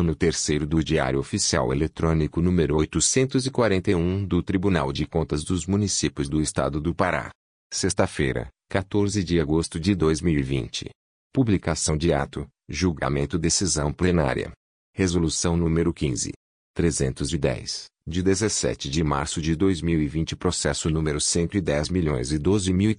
Ano terceiro do Diário Oficial Eletrônico número 841 do Tribunal de Contas dos Municípios do Estado do Pará. Sexta-feira, 14 de agosto de 2020. Publicação de ato, julgamento decisão plenária. Resolução número 15. 310, de 17 de março de 2020 Processo número 110 milhões e 12 mil e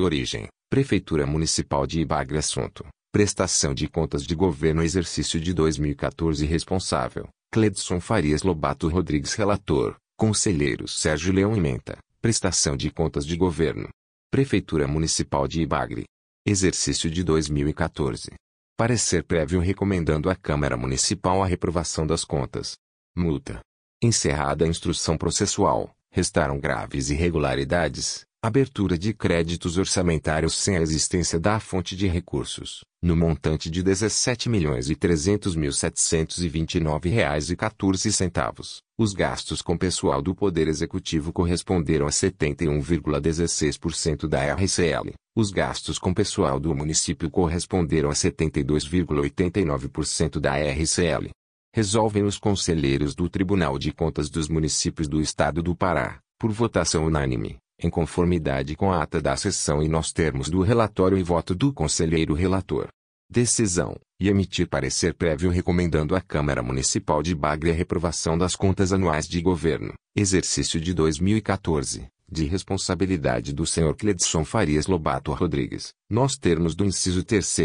Origem, Prefeitura Municipal de Ibagre Assunto, Prestação de Contas de Governo Exercício de 2014 Responsável, Cledson Farias Lobato Rodrigues Relator, Conselheiro Sérgio Leão Menta, Prestação de Contas de Governo. Prefeitura Municipal de Ibagre. Exercício de 2014. Parecer prévio recomendando à Câmara Municipal a reprovação das contas. Multa. Encerrada a instrução processual, restaram graves irregularidades, Abertura de créditos orçamentários sem a existência da fonte de recursos, no montante de R$ 17.300.729,14. Os gastos com pessoal do Poder Executivo corresponderam a 71,16% da RCL. Os gastos com pessoal do município corresponderam a 72,89% da RCL. Resolvem os conselheiros do Tribunal de Contas dos Municípios do Estado do Pará, por votação unânime em conformidade com a ata da sessão e nos termos do relatório e voto do conselheiro relator. Decisão, e emitir parecer prévio recomendando à Câmara Municipal de Bagre a reprovação das contas anuais de governo, exercício de 2014, de responsabilidade do senhor Cledson Farias Lobato Rodrigues, nos termos do inciso 3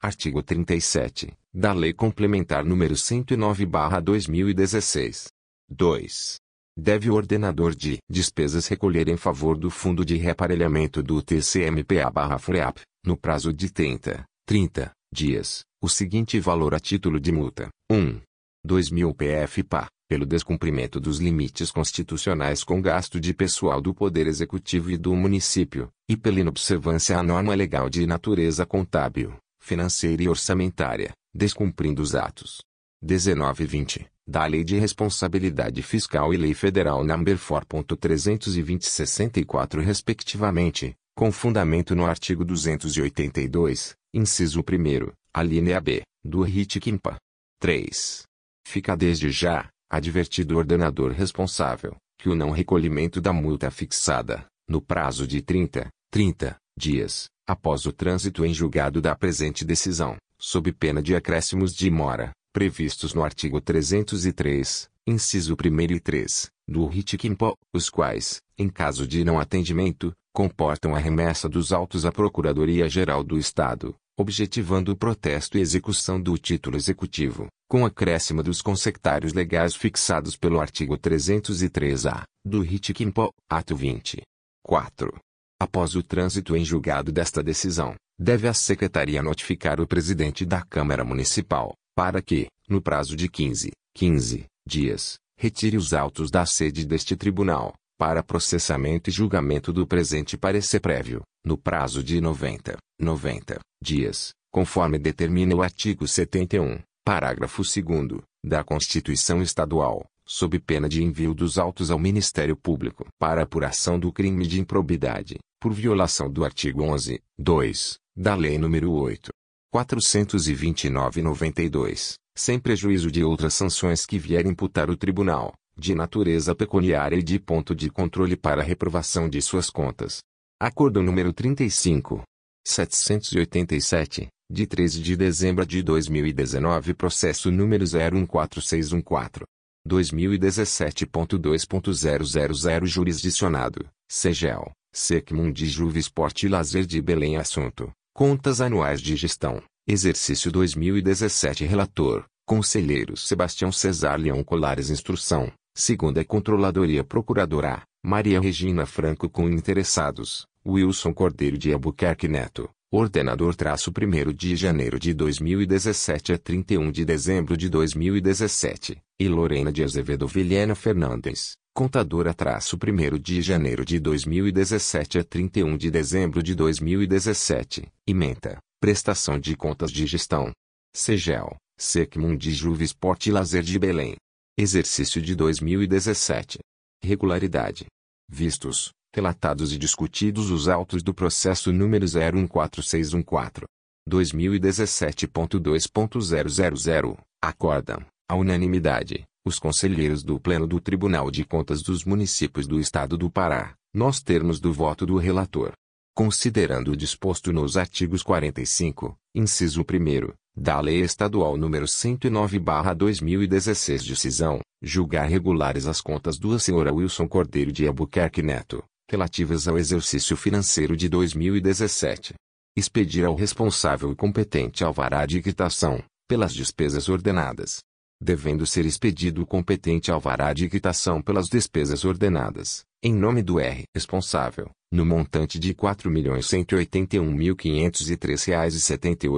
artigo 37, da Lei Complementar número 109/2016. 2 deve o ordenador de despesas recolher em favor do Fundo de Reaparelhamento do TCMPA-FREAP, no prazo de 30, 30 dias, o seguinte valor a título de multa: 1. 2.000 PF-PA, pelo descumprimento dos limites constitucionais com gasto de pessoal do Poder Executivo e do município, e pela inobservância à norma legal de natureza contábil, financeira e orçamentária, descumprindo os atos. 1920 da Lei de Responsabilidade Fiscal e Lei Federal nº 4.320-64 respectivamente, com fundamento no artigo 282, inciso 1 a linha B, do RIT Quimpa. 3. Fica desde já, advertido o ordenador responsável, que o não recolhimento da multa fixada, no prazo de 30, 30 dias, após o trânsito em julgado da presente decisão, sob pena de acréscimos de mora, previstos no artigo 303, inciso 1 e 3, do RIT-QUIMPO, os quais, em caso de não atendimento, comportam a remessa dos autos à Procuradoria-Geral do Estado, objetivando o protesto e execução do título executivo, com acréscimo dos consectários legais fixados pelo artigo 303-A, do RIT-QUIMPO, ato 20. 4. Após o trânsito em julgado desta decisão, deve a Secretaria notificar o presidente da Câmara Municipal, para que, no prazo de 15, 15 dias, retire os autos da sede deste tribunal, para processamento e julgamento do presente parecer prévio, no prazo de 90, 90 dias, conforme determina o artigo 71, parágrafo 2 da Constituição Estadual, sob pena de envio dos autos ao Ministério Público para apuração do crime de improbidade, por violação do artigo 11, 2, da Lei nº 8, 429-92, sem prejuízo de outras sanções que vier imputar o tribunal, de natureza pecuniária e de ponto de controle para reprovação de suas contas. Acordo número 35. 787, de 13 de dezembro de 2019 Processo número 014614. 2017.2.000 Jurisdicionado, Segel, Secmundi Juve Esporte e Lazer de Belém Assunto, Contas Anuais de Gestão, Exercício 2017 Relator, Conselheiro Sebastião Cesar Leão Colares Instrução, Segunda Controladoria Procuradora, Maria Regina Franco com interessados, Wilson Cordeiro de Albuquerque Neto, Ordenador traço 1 de janeiro de 2017 a 31 de dezembro de 2017, e Lorena de Azevedo Vilhena Fernandes, Contadora traço 1 de janeiro de 2017 a 31 de dezembro de 2017, Menta, Prestação de Contas de Gestão. Segel, Secmundi Juve Esporte Lazer de Belém. Exercício de 2017. Regularidade. Vistos, relatados e discutidos os autos do processo número 014614. 2017.2.000, Acordam, à unanimidade, os conselheiros do Pleno do Tribunal de Contas dos Municípios do Estado do Pará, nos termos do voto do relator. Considerando o disposto nos artigos 45, inciso 1 da Lei Estadual nº 109/2016 de cisão, julgar regulares as contas do Sr. Wilson Cordeiro de Albuquerque Neto, relativas ao exercício financeiro de 2017. Expedir ao responsável competente alvará de quitação, pelas despesas ordenadas. Devendo ser expedido o competente alvará de quitação pelas despesas ordenadas, em nome do R. responsável, no montante de R$ 4.181.503,78 R$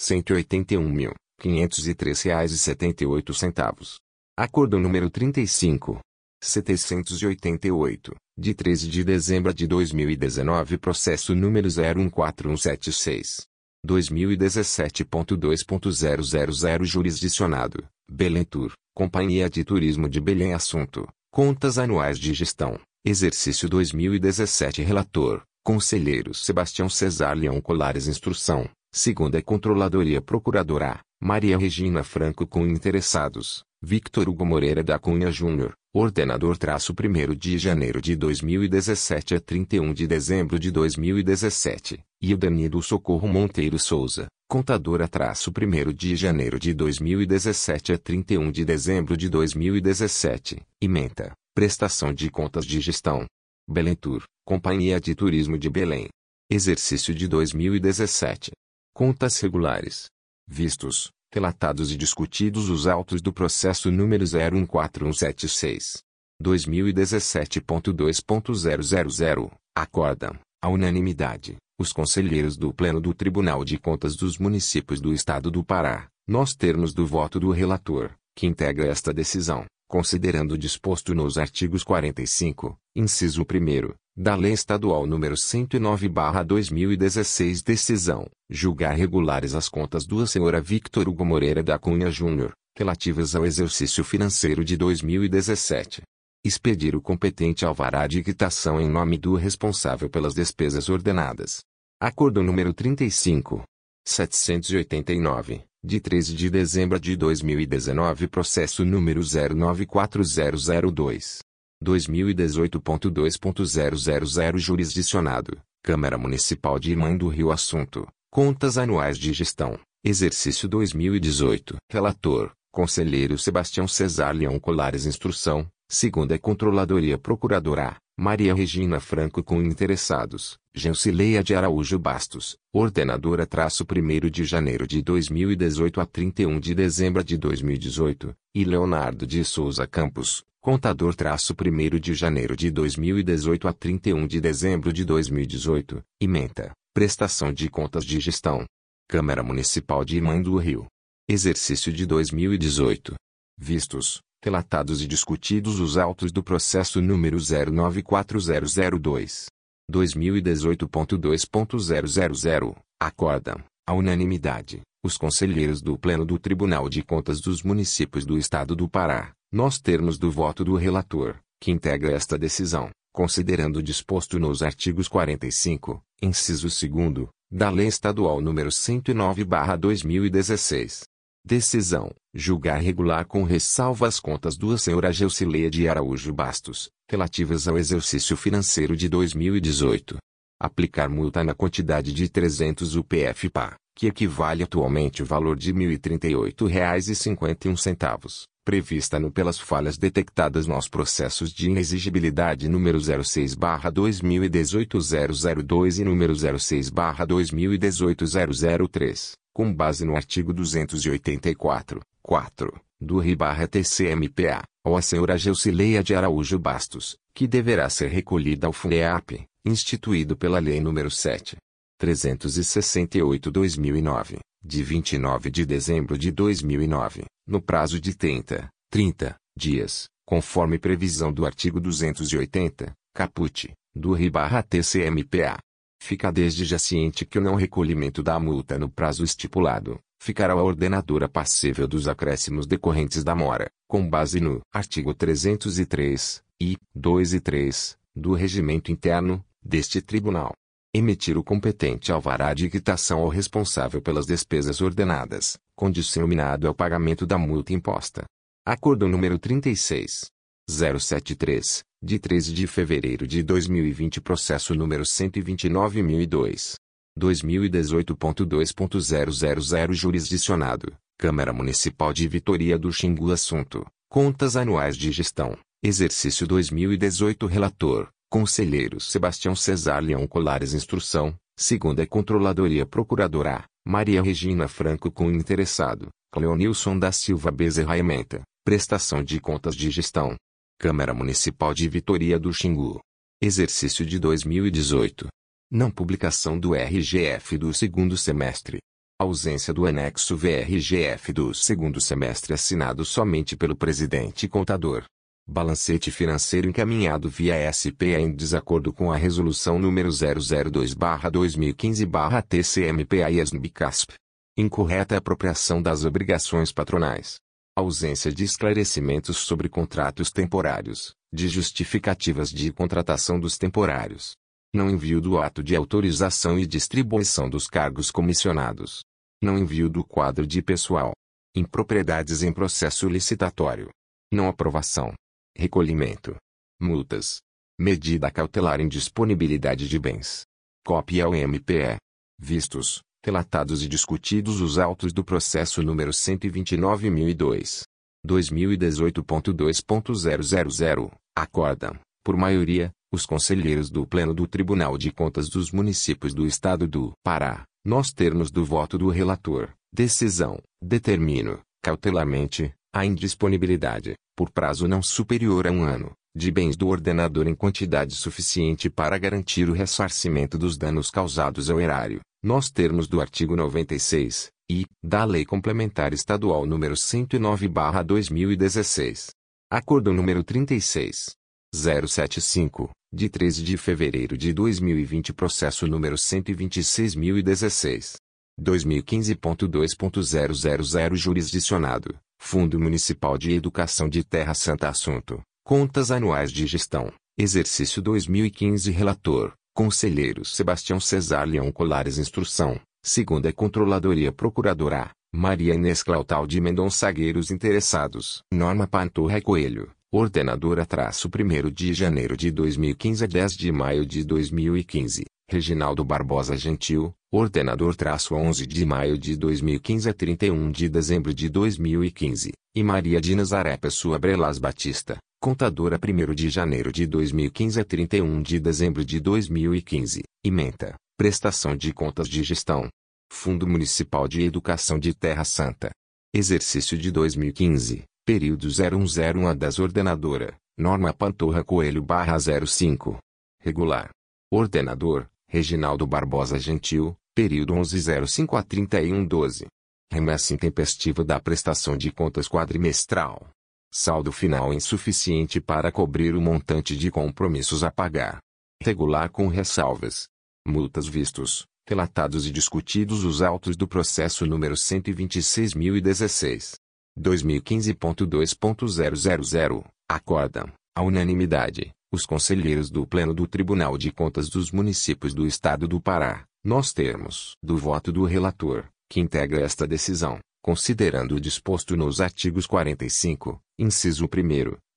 4.181.503,78 Acordo número 35. 788, de 13 de dezembro de 2019 Processo número 014176. 2017.2.000 Jurisdicionado, Belém Tour, Companhia de Turismo de Belém Assunto, Contas Anuais de Gestão, Exercício 2017 Relator, Conselheiro Sebastião Cesar Leão Colares Instrução, Segunda Controladoria Procuradora, Maria Regina Franco com interessados, Victor Hugo Moreira da Cunha Júnior, Ordenador traço 1 de janeiro de 2017 a 31 de dezembro de 2017, e o Danilo Socorro Monteiro Souza, Contadora traço 1 de janeiro de 2017 a 31 de dezembro de 2017, e Menta, Prestação de Contas de Gestão. Belém Tour, Companhia de Turismo de Belém. Exercício de 2017. Contas regulares. Vistos, relatados e discutidos os autos do processo número 014176. 2017.2.000. Acordam, à unanimidade, os conselheiros do Pleno do Tribunal de Contas dos Municípios do Estado do Pará, nos termos do voto do relator, que integra esta decisão considerando o disposto nos artigos 45, inciso 1 da Lei Estadual nº 109/2016 decisão, julgar regulares as contas do Sr. Victor Hugo Moreira da Cunha Júnior, relativas ao exercício financeiro de 2017. Expedir o competente alvará de quitação em nome do responsável pelas despesas ordenadas. Acordo número 35. 789 de 13 de dezembro de 2019 processo número 094002. 2018.2.000 Jurisdicionado, Câmara Municipal de Irmã do Rio Assunto, Contas Anuais de Gestão, Exercício 2018 Relator, Conselheiro Sebastião Cesar Leão Colares Instrução, Segunda Controladoria Procuradora, Maria Regina Franco com interessados, Gensileia de Araújo Bastos, ordenadora traço 1 de janeiro de 2018 a 31 de dezembro de 2018, e Leonardo de Souza Campos, contador traço 1 de janeiro de 2018 a 31 de dezembro de 2018, e Menta, prestação de contas de gestão. Câmara Municipal de Imã do Rio. Exercício de 2018. Vistos, relatados e discutidos os autos do processo número 094002. 2018.2.000, acordam, à unanimidade, os conselheiros do Pleno do Tribunal de Contas dos Municípios do Estado do Pará, nos termos do voto do relator, que integra esta decisão, considerando o disposto nos artigos 45, inciso 2 da Lei Estadual nº 109/2016, Decisão: julgar regular com ressalva as contas do Sra. Geusileia de Araújo Bastos, relativas ao exercício financeiro de 2018. Aplicar multa na quantidade de 300 UPF-PA, que equivale atualmente ao valor de R$ 1.038,51, prevista no pelas falhas detectadas nos processos de inexigibilidade número 06/2018 002 e número 06/2018 003 com base no artigo 284, 4, do RI-TCMPA, ou a senhora Geusileia de Araújo Bastos, que deverá ser recolhida ao FUNEAP, instituído pela Lei nº 7. 368-2009, de 29 de dezembro de 2009, no prazo de 30, 30 dias, conforme previsão do artigo 280, caput, do RI-TCMPA, Fica desde já ciente que o não recolhimento da multa no prazo estipulado, ficará a ordenadora passível dos acréscimos decorrentes da mora, com base no artigo 303, e 2 e 3, do regimento interno, deste tribunal. Emitir o competente alvará de quitação ao responsável pelas despesas ordenadas, condicionado ao pagamento da multa imposta. Acordo número 36. 073, de 13 de fevereiro de 2020 Processo número 129.002. 2018.2.000 Jurisdicionado, Câmara Municipal de Vitoria do Xingu Assunto, Contas Anuais de Gestão, Exercício 2018 Relator, Conselheiro Sebastião Cesar Leão Colares Instrução, Segunda Controladoria Procuradora, Maria Regina Franco com interessado, Cleonilson da Silva Bezerra Ementa, Prestação de Contas de Gestão. Câmara Municipal de Vitoria do Xingu. Exercício de 2018. Não publicação do RGF do segundo semestre. Ausência do anexo VRGF do segundo semestre assinado somente pelo presidente contador. Balancete financeiro encaminhado via SPA em desacordo com a resolução número 002/2015/TCMPA e SNBCASP. Incorreta apropriação das obrigações patronais. Ausência de esclarecimentos sobre contratos temporários, de justificativas de contratação dos temporários não envio do ato de autorização e distribuição dos cargos comissionados. Não envio do quadro de pessoal. Impropriedades em processo licitatório. Não aprovação. Recolhimento. Multas. Medida cautelar em disponibilidade de bens. Cópia ao MPE. Vistos, relatados e discutidos os autos do processo número 129.002. 2018.2.000. Acordam, por maioria, os conselheiros do Pleno do Tribunal de Contas dos Municípios do Estado do Pará, nos termos do voto do relator, decisão, determino, cautelarmente, a indisponibilidade, por prazo não superior a um ano, de bens do ordenador em quantidade suficiente para garantir o ressarcimento dos danos causados ao erário, nos termos do artigo 96, e, da Lei Complementar Estadual nº 109-2016. Acordo número 36. 075, de 13 de fevereiro de 2020 Processo número 126.016. 2015.2.000 Jurisdicionado, Fundo Municipal de Educação de Terra Santa Assunto, Contas Anuais de Gestão, Exercício 2015 Relator, Conselheiro Sebastião Cesar Leão Colares Instrução, Segunda Controladoria Procuradora, Maria Inês Clautal de Mendonça Gueiros Interessados, Norma Pantorra Coelho, Ordenadora traço 1 de janeiro de 2015 a 10 de maio de 2015. Reginaldo Barbosa Gentil, ordenador traço 11 de maio de 2015 a 31 de dezembro de 2015. E Maria de Nazaré Pessoa Brelas Batista, contadora 1 de janeiro de 2015 a 31 de dezembro de 2015. Menta, prestação de contas de gestão. Fundo Municipal de Educação de Terra Santa. Exercício de 2015. Período 0101 a 10 Ordenadora, Norma Pantorra Coelho barra 05. Regular. Ordenador, Reginaldo Barbosa Gentil, período 1105 a 3112. Remessa intempestiva da prestação de contas quadrimestral. Saldo final insuficiente para cobrir o montante de compromissos a pagar. Regular com ressalvas. Multas vistos, relatados e discutidos os autos do processo número 126.016. 2015.2.000, acordam, à unanimidade, os conselheiros do Pleno do Tribunal de Contas dos Municípios do Estado do Pará, nos termos do voto do relator, que integra esta decisão, considerando o disposto nos artigos 45, inciso 1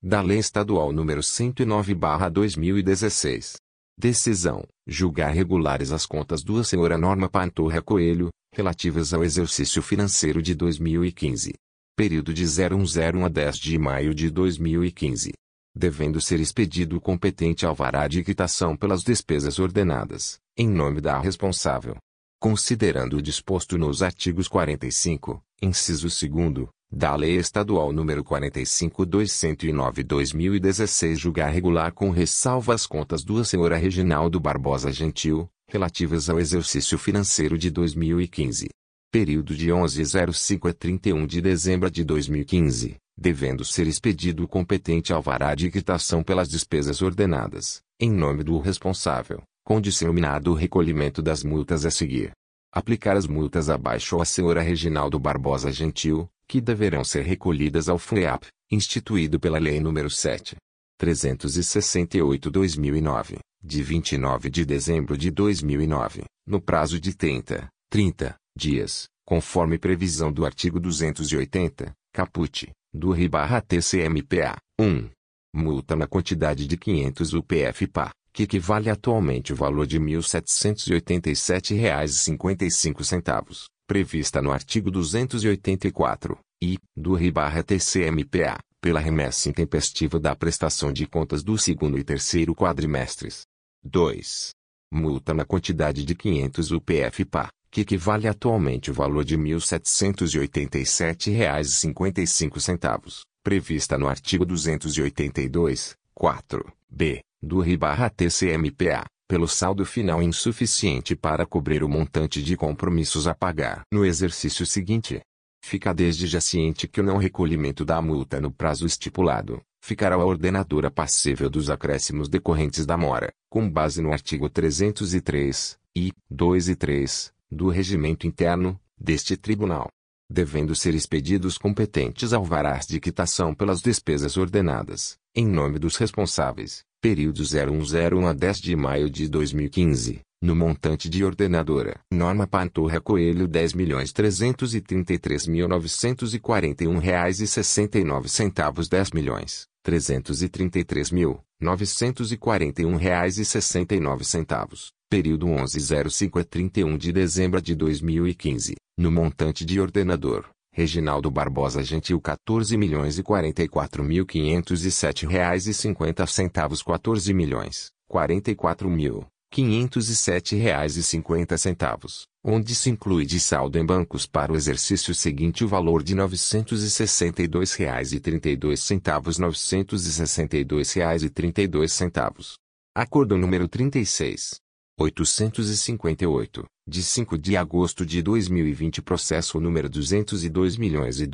da Lei Estadual nº 109/2016. Decisão: julgar regulares as contas do senhora Norma Pantorra Coelho, relativas ao exercício financeiro de 2015 período de 0101 a 10 de maio de 2015. Devendo ser expedido o competente alvará de quitação pelas despesas ordenadas, em nome da responsável. Considerando o disposto nos artigos 45, inciso 2 da Lei Estadual nº 45209-2016 julgar regular com ressalva as contas do senhora Reginaldo Barbosa Gentil, relativas ao exercício financeiro de 2015 período de 11.05 a 31 de dezembro de 2015, devendo ser expedido o competente alvará de quitação pelas despesas ordenadas, em nome do responsável, condicionado o recolhimento das multas a seguir. Aplicar as multas abaixo à senhora Reginaldo Barbosa Gentil, que deverão ser recolhidas ao FUEAP, instituído pela Lei nº 7. 368-2009, de 29 de dezembro de 2009, no prazo de 30, 30, dias, conforme previsão do artigo 280, caput, do RI-TCMPA, 1. Multa na quantidade de 500 UPF-PA, que equivale atualmente ao valor de R$ 1.787,55, prevista no artigo 284, e, do RI-TCMPA, pela remessa intempestiva da prestação de contas do segundo e terceiro quadrimestres. 2. Multa na quantidade de 500 UPF-PA, que equivale atualmente ao valor de R$ 1.787,55, prevista no artigo 282, 4, b, do RI-TCMPA, pelo saldo final insuficiente para cobrir o montante de compromissos a pagar no exercício seguinte. Fica desde já ciente que o não recolhimento da multa no prazo estipulado, ficará a ordenadora passível dos acréscimos decorrentes da mora, com base no artigo 303, i, 2 e 3, do regimento interno, deste tribunal. Devendo ser expedidos competentes alvarás de quitação pelas despesas ordenadas, em nome dos responsáveis, período 0101 a 10 de maio de 2015, no montante de ordenadora. Norma Pantorra Coelho 10.333.941 reais e 69 centavos 10 milhões, 333.941 reais e 69 centavos período 1105 a 31 de dezembro de 2015, no montante de ordenador, Reginaldo Barbosa Gentil 14 milhões e 44 mil 507 reais e 50 centavos 14 milhões, 44 mil, 507 reais e 50 centavos, onde se inclui de saldo em bancos para o exercício seguinte o valor de 962 reais e 32 centavos 962 reais e 32 centavos. Acordo número 36. 858, de 5 de agosto de 2020 Processo número 202 milhões e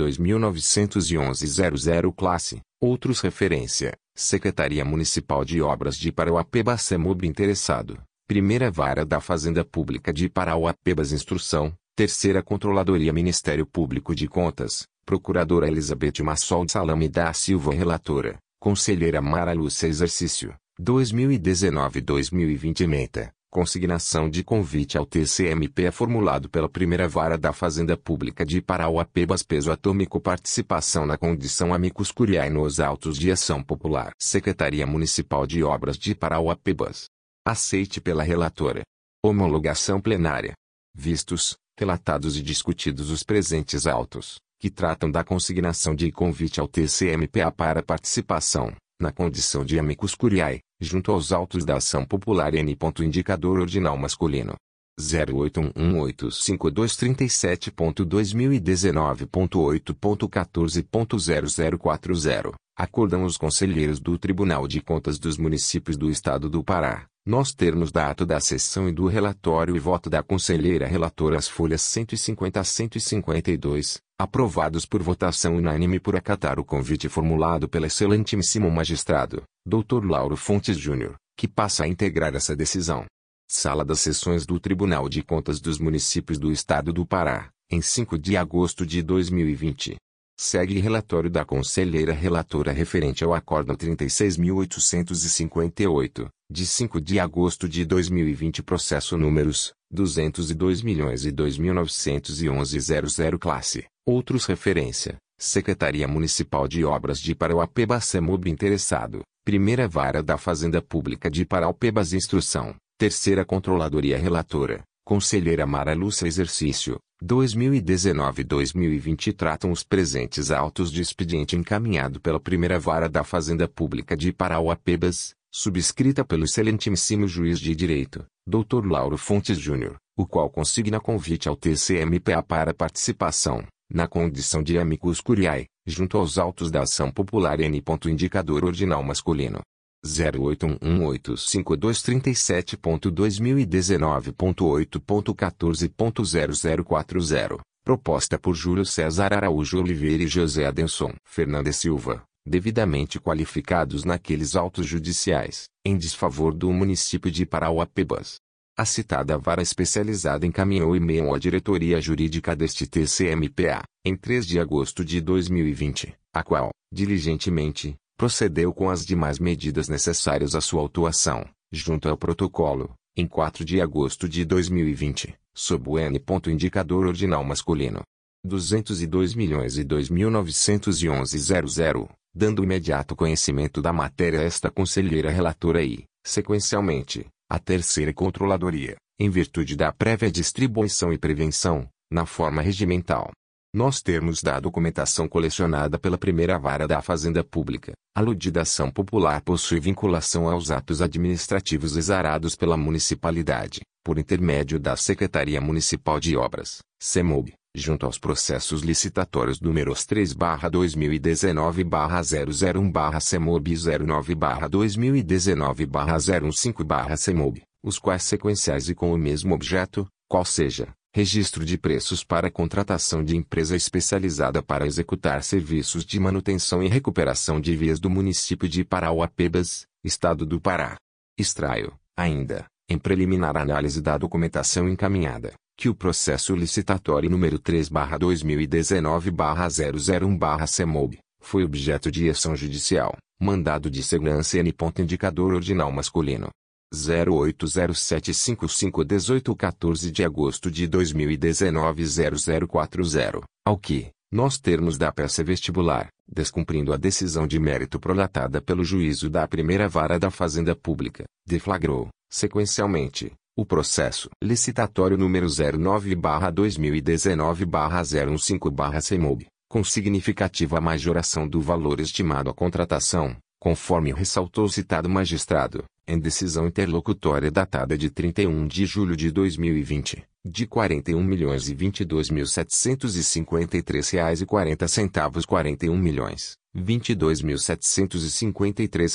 classe, outros referência, Secretaria Municipal de Obras de Parauapebas Semub interessado, Primeira Vara da Fazenda Pública de Parauapebas Instrução, Terceira Controladoria Ministério Público de Contas, Procuradora Elizabeth Massol Salame da Silva Relatora, Conselheira Mara Lúcia Exercício, 2019-2020 Meta consignação de convite ao TCMP é formulado pela primeira vara da Fazenda Pública de Parauapebas peso atômico participação na condição amicus curiae nos autos de ação popular. Secretaria Municipal de Obras de Parauapebas. Aceite pela relatora. Homologação plenária. Vistos, relatados e discutidos os presentes autos, que tratam da consignação de convite ao TCMPA para participação, na condição de amicus curiae, junto aos autos da ação popular N. Indicador ordinal masculino. 081185237.2019.8.14.0040. Acordam os conselheiros do Tribunal de Contas dos Municípios do Estado do Pará, nos termos da ato da sessão e do relatório e voto da conselheira relatora as folhas 150 a 152, aprovados por votação unânime por acatar o convite formulado pelo excelentíssimo magistrado, Dr. Lauro Fontes Júnior, que passa a integrar essa decisão. Sala das Sessões do Tribunal de Contas dos Municípios do Estado do Pará, em 5 de agosto de 2020. Segue relatório da conselheira relatora referente ao Acórdão 36.858, de 5 de agosto de 2020 processo números 202 milhões e 2.911.00 classe, outros referência, Secretaria Municipal de Obras de Parauapebas Semub interessado, Primeira Vara da Fazenda Pública de Paraupebas Instrução, Terceira Controladoria Relatora, Conselheira Mara Lúcia Exercício, 2019-2020 tratam os presentes autos de expediente encaminhado pela Primeira Vara da Fazenda Pública de Parauapebas, subscrita pelo excelentíssimo juiz de direito, Dr. Lauro Fontes Júnior, o qual consigna convite ao TCMPA para participação, na condição de amicus curiae, junto aos autos da ação popular N. Indicador ordinal masculino. 081185237.2019.8.14.0040. Proposta por Júlio César Araújo Oliveira e José Adenson Fernandes Silva, devidamente qualificados naqueles autos judiciais, em desfavor do município de Parauapebas. A citada vara especializada encaminhou e-mail à diretoria jurídica deste TCMPA, em 3 de agosto de 2020, a qual, diligentemente, procedeu com as demais medidas necessárias à sua autuação, junto ao protocolo, Em 4 de agosto de 2020, sob o N. Indicador ordinal masculino. 202 milhões e dando imediato conhecimento da matéria a esta conselheira relatora e, sequencialmente, a terceira controladoria, em virtude da prévia distribuição e prevenção, na forma regimental, nós termos da documentação colecionada pela primeira vara da Fazenda Pública, a ludidação popular possui vinculação aos atos administrativos exarados pela municipalidade, por intermédio da Secretaria Municipal de Obras, CEMOB, junto aos processos licitatórios números 3-2019-001-CEMOB 09-2019-015-CEMOB, os quais sequenciais e com o mesmo objeto, qual seja, Registro de preços para contratação de empresa especializada para executar serviços de manutenção e recuperação de vias do município de Parauapebas, Estado do Pará. Extraio, ainda, em preliminar análise da documentação encaminhada, que o processo licitatório número 3-2019-001-CEMOB, foi objeto de ação judicial, mandado de segurança N. Indicador ordinal masculino, 0807551814 de agosto de 2019 0040, ao que, nós termos da peça vestibular, descumprindo a decisão de mérito prolatada pelo juízo da primeira vara da Fazenda Pública, deflagrou, sequencialmente, o processo licitatório número 09-2019-015-CEMOB, com significativa majoração do valor estimado à contratação, conforme ressaltou o citado magistrado, em decisão interlocutória datada de 31 de julho de 2020, de 41.022.753,40 reais e 40 centavos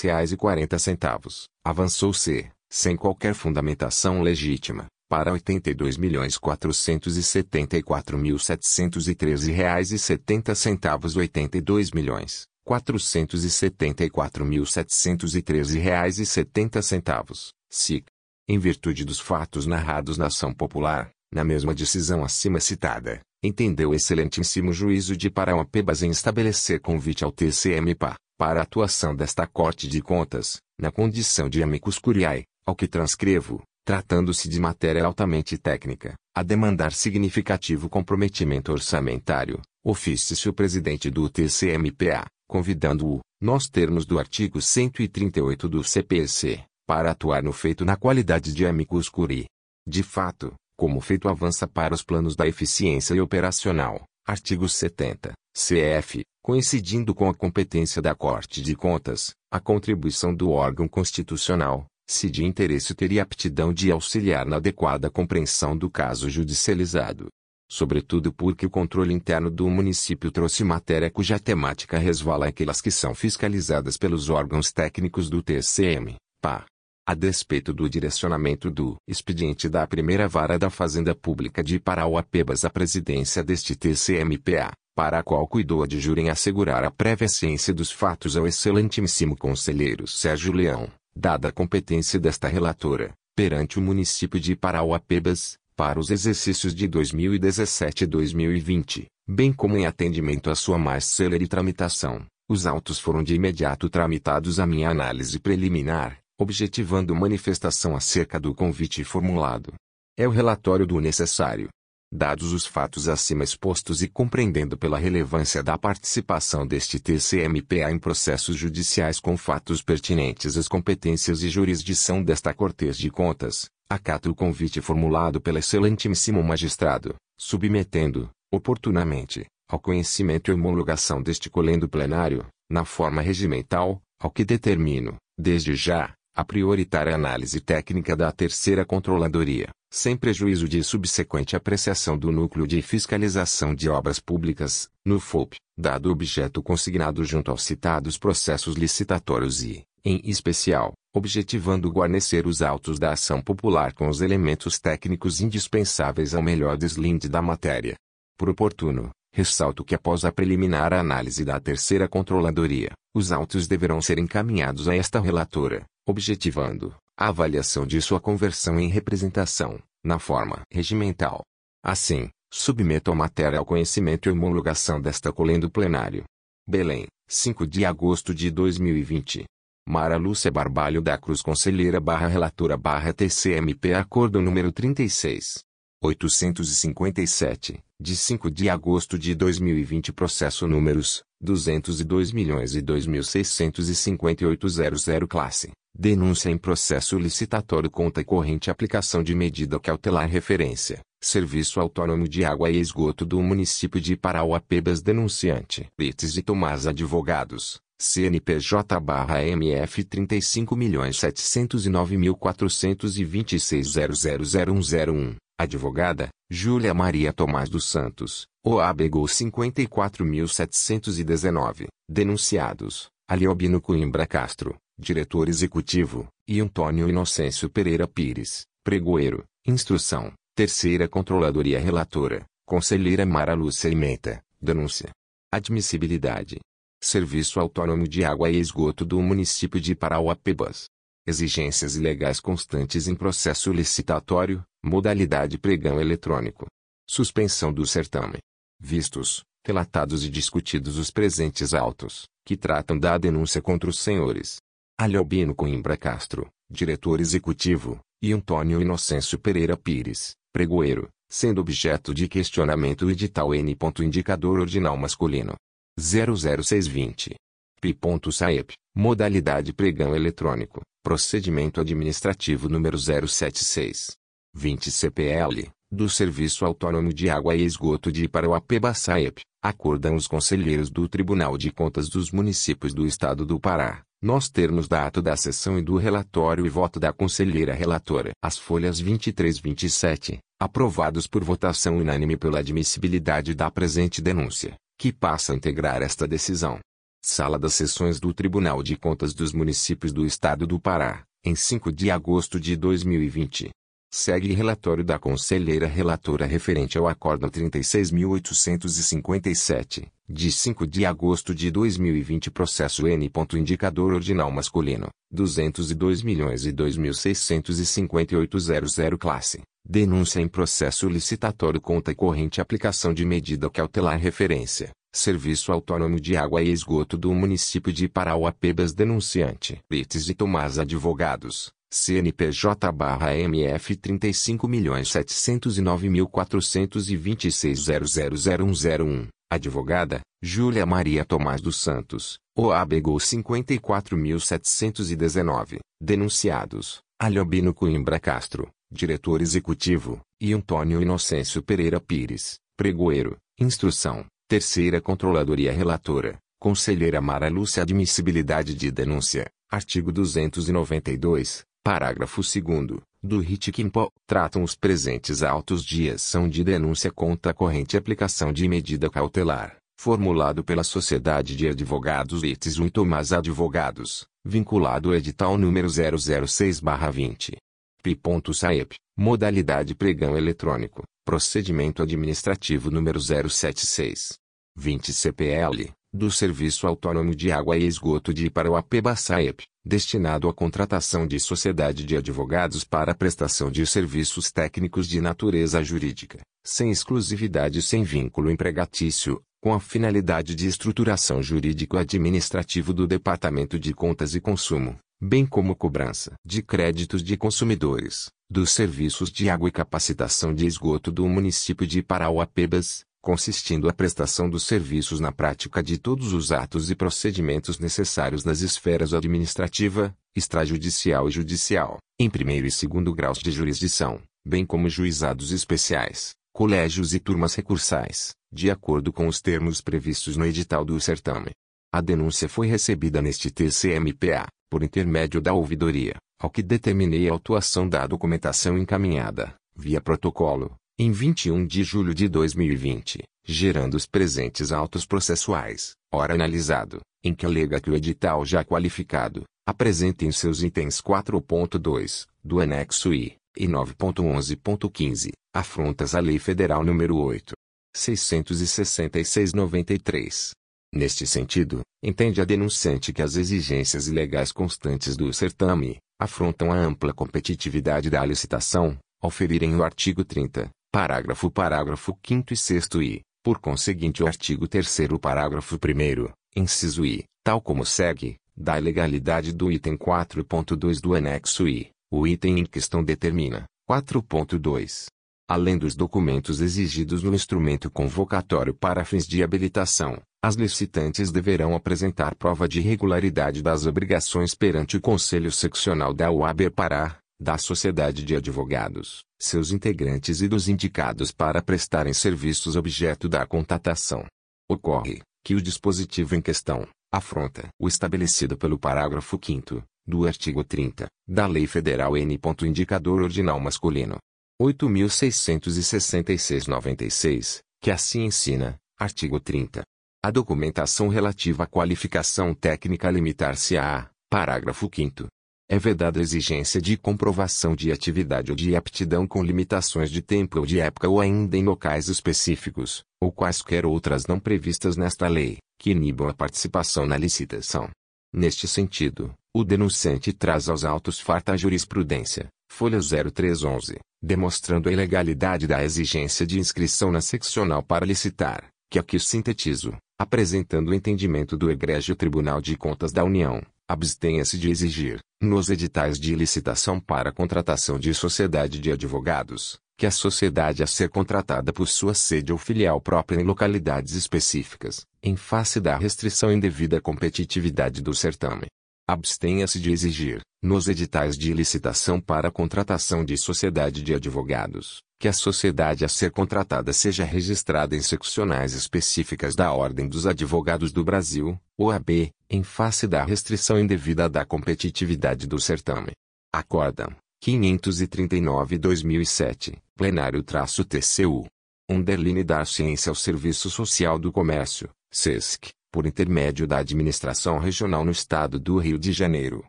reais e 40 centavos, avançou-se, sem qualquer fundamentação legítima, para 82.474.713,70 reais e 70 centavos 82 milhões, 474.713 reais e 70 centavos, SIC. Em virtude dos fatos narrados na ação popular, na mesma decisão acima citada, entendeu o excelentíssimo juízo de Parauapebas em estabelecer convite ao TCM-PA, para a atuação desta Corte de Contas, na condição de amicus curiae, ao que transcrevo, tratando-se de matéria altamente técnica, a demandar significativo comprometimento orçamentário, ofício-se o presidente do TCMPA, convidando-o, nos termos do artigo 138 do CPC, para atuar no feito na qualidade de amicus curiae. De fato, como o feito avança para os planos da eficiência e operacional, artigo 70, CF, coincidindo com a competência da Corte de Contas, a contribuição do órgão constitucional, se de interesse teria aptidão de auxiliar na adequada compreensão do caso judicializado sobretudo porque o controle interno do município trouxe matéria cuja temática resvala aquelas que são fiscalizadas pelos órgãos técnicos do TCM, PA. A despeito do direcionamento do expediente da primeira vara da Fazenda Pública de Parauapebas à presidência deste TCMPA, para a qual cuidou de jurem assegurar a prévia ciência dos fatos ao excelentíssimo conselheiro Sérgio Leão, dada a competência desta relatora, perante o município de Parauapebas, para os exercícios de 2017 e 2020, bem como em atendimento à sua mais célere tramitação. Os autos foram de imediato tramitados à minha análise preliminar, objetivando manifestação acerca do convite formulado. É o relatório do necessário. Dados os fatos acima expostos e compreendendo pela relevância da participação deste TCMPA em processos judiciais com fatos pertinentes às competências e jurisdição desta Cortes de Contas, acato o convite formulado pelo excelentíssimo magistrado, submetendo, oportunamente, ao conhecimento e homologação deste colendo plenário, na forma regimental, ao que determino, desde já, a prioritária análise técnica da terceira controladoria, sem prejuízo de subsequente apreciação do Núcleo de Fiscalização de Obras Públicas, no FOP, dado o objeto consignado junto aos citados processos licitatórios e, em especial, objetivando guarnecer os autos da ação popular com os elementos técnicos indispensáveis ao melhor deslinde da matéria. Por oportuno, ressalto que após a preliminar análise da terceira controladoria, os autos deverão ser encaminhados a esta relatora, objetivando a avaliação de sua conversão em representação, na forma regimental. Assim, submeto a matéria ao conhecimento e homologação desta colendo plenário. Belém, 5 de agosto de 2020. Mara Lúcia Barbalho da Cruz Conselheira barra Relatora barra TCMP Acordo número 36. 857, de 5 de agosto de 2020 Processo números, 202 milhões e 2.658.00 Classe. Denúncia em processo licitatório conta corrente aplicação de medida cautelar referência. Serviço Autônomo de Água e Esgoto do município de Parauapebas Denunciante. Lites e Tomás Advogados. CNPJ-MF 35.709.426.0000101. Advogada, Júlia Maria Tomás dos Santos. OABGO 54.719. Denunciados, Aliobino Coimbra Castro, Diretor Executivo, e Antônio Inocêncio Pereira Pires, Pregoeiro. Instrução, Terceira Controladoria Relatora, Conselheira Mara Lúcia Imeta. Denúncia. Admissibilidade. Serviço Autônomo de Água e Esgoto do município de Parauapebas. Exigências ilegais constantes em processo licitatório, modalidade pregão eletrônico. Suspensão do certame. Vistos, relatados e discutidos os presentes autos, que tratam da denúncia contra os senhores Aliobino Coimbra Castro, diretor executivo, e Antônio Inocêncio Pereira Pires, pregoeiro, sendo objeto de questionamento o edital N. Indicador ordinal masculino. 00620. Pi.saep, modalidade pregão eletrônico, procedimento administrativo número 076. 20 CPL, do Serviço Autônomo de Água e Esgoto de Iparauapeba SAEP, acordam os conselheiros do Tribunal de Contas dos Municípios do Estado do Pará, nos termos da da sessão e do relatório e voto da conselheira relatora. As folhas 23 e 27, aprovados por votação unânime pela admissibilidade da presente denúncia, que passa a integrar esta decisão. Sala das Sessões do Tribunal de Contas dos Municípios do Estado do Pará, em 5 de agosto de 2020. Segue relatório da conselheira relatora referente ao Acordo 36.857, de 5 de agosto de 2020 Processo N. Indicador Ordinal Masculino, 202 milhões e 2.658.00 Classe. Denúncia em processo licitatório conta corrente aplicação de medida cautelar referência. Serviço Autônomo de Água e Esgoto do município de Parauapebas Denunciante. Lites e Tomás Advogados. CNPJ-MF 35.709.426.0000101. Advogada, Júlia Maria Tomás dos Santos, OABGO 54.719. Denunciados, Aliobino Coimbra Castro, Diretor Executivo, e Antônio Inocêncio Pereira Pires, Pregoeiro. Instrução, Terceira Controladoria Relatora, Conselheira Mara Lúcia Admissibilidade de denúncia, artigo 292, Parágrafo 2 do RIT Quimpo, tratam os presentes autos de ação de denúncia contra a corrente aplicação de medida cautelar, formulado pela Sociedade de Advogados Lites e Tomás Advogados, vinculado ao edital número 006-20. Pi.saep, modalidade pregão eletrônico, procedimento administrativo número 076. 20 CPL, do Serviço Autônomo de Água e Esgoto de Iparauapeba-SAEP, destinado à contratação de sociedade de advogados para a prestação de serviços técnicos de natureza jurídica, sem exclusividade e sem vínculo empregatício, com a finalidade de estruturação jurídico-administrativo do Departamento de Contas e Consumo, bem como cobrança de créditos de consumidores, dos serviços de água e capacitação de esgoto do município de Parauapebas, consistindo a prestação dos serviços na prática de todos os atos e procedimentos necessários nas esferas administrativa, extrajudicial e judicial, em primeiro e segundo graus de jurisdição, bem como juizados especiais, colégios e turmas recursais, de acordo com os termos previstos no edital do certame. A denúncia foi recebida neste TCMPA, por intermédio da ouvidoria, ao que determinei a autuação da documentação encaminhada, via protocolo, em 21 de julho de 2020, gerando os presentes autos processuais, ora analisado, em que alega que o edital já qualificado, apresenta em seus itens 4.2, do anexo I, e 9.11.15, afrontas à Lei Federal nº 8. 666-93. Neste sentido, entende a denunciante que as exigências ilegais constantes do certame afrontam a ampla competitividade da licitação, ao ferirem o artigo 30, Parágrafo Parágrafo 5 e 6 e, por conseguinte o artigo 3 parágrafo 1 inciso I, tal como segue, da ilegalidade do item 4.2 do anexo I, o item em questão determina 4.2. Além dos documentos exigidos no instrumento convocatório para fins de habilitação, as licitantes deverão apresentar prova de regularidade das obrigações perante o Conselho Seccional da UAB Pará, da Sociedade de Advogados, seus integrantes e dos indicados para prestarem serviços objeto da contatação. Ocorre que o dispositivo em questão afronta o estabelecido pelo parágrafo 5 do artigo 30 da Lei Federal N. Indicador Ordinal Masculino 8.666-96, que assim ensina, artigo 30. A documentação relativa à qualificação técnica limitar-se a, parágrafo 5 é vedada a exigência de comprovação de atividade ou de aptidão com limitações de tempo ou de época ou ainda em locais específicos, ou quaisquer outras não previstas nesta lei, que inibam a participação na licitação. Neste sentido, o denunciante traz aos autos farta jurisprudência, folha 0311, demonstrando a ilegalidade da exigência de inscrição na seccional para licitar, que aqui sintetizo, apresentando o entendimento do egrégio Tribunal de Contas da União, abstenha-se de exigir, nos editais de licitação para contratação de sociedade de advogados, que a sociedade a ser contratada por sua sede ou filial própria em localidades específicas, em face da restrição indevida à competitividade do certame. Abstenha-se de exigir, nos editais de licitação para contratação de sociedade de advogados, que a sociedade a ser contratada seja registrada em seccionais específicas da Ordem dos Advogados do Brasil, OAB, em face da restrição indevida da competitividade do certame. Acórdão 539-2007, plenário-TCU. Underline dar ciência ao Serviço Social do Comércio, SESC, por intermédio da Administração Regional no Estado do Rio de Janeiro,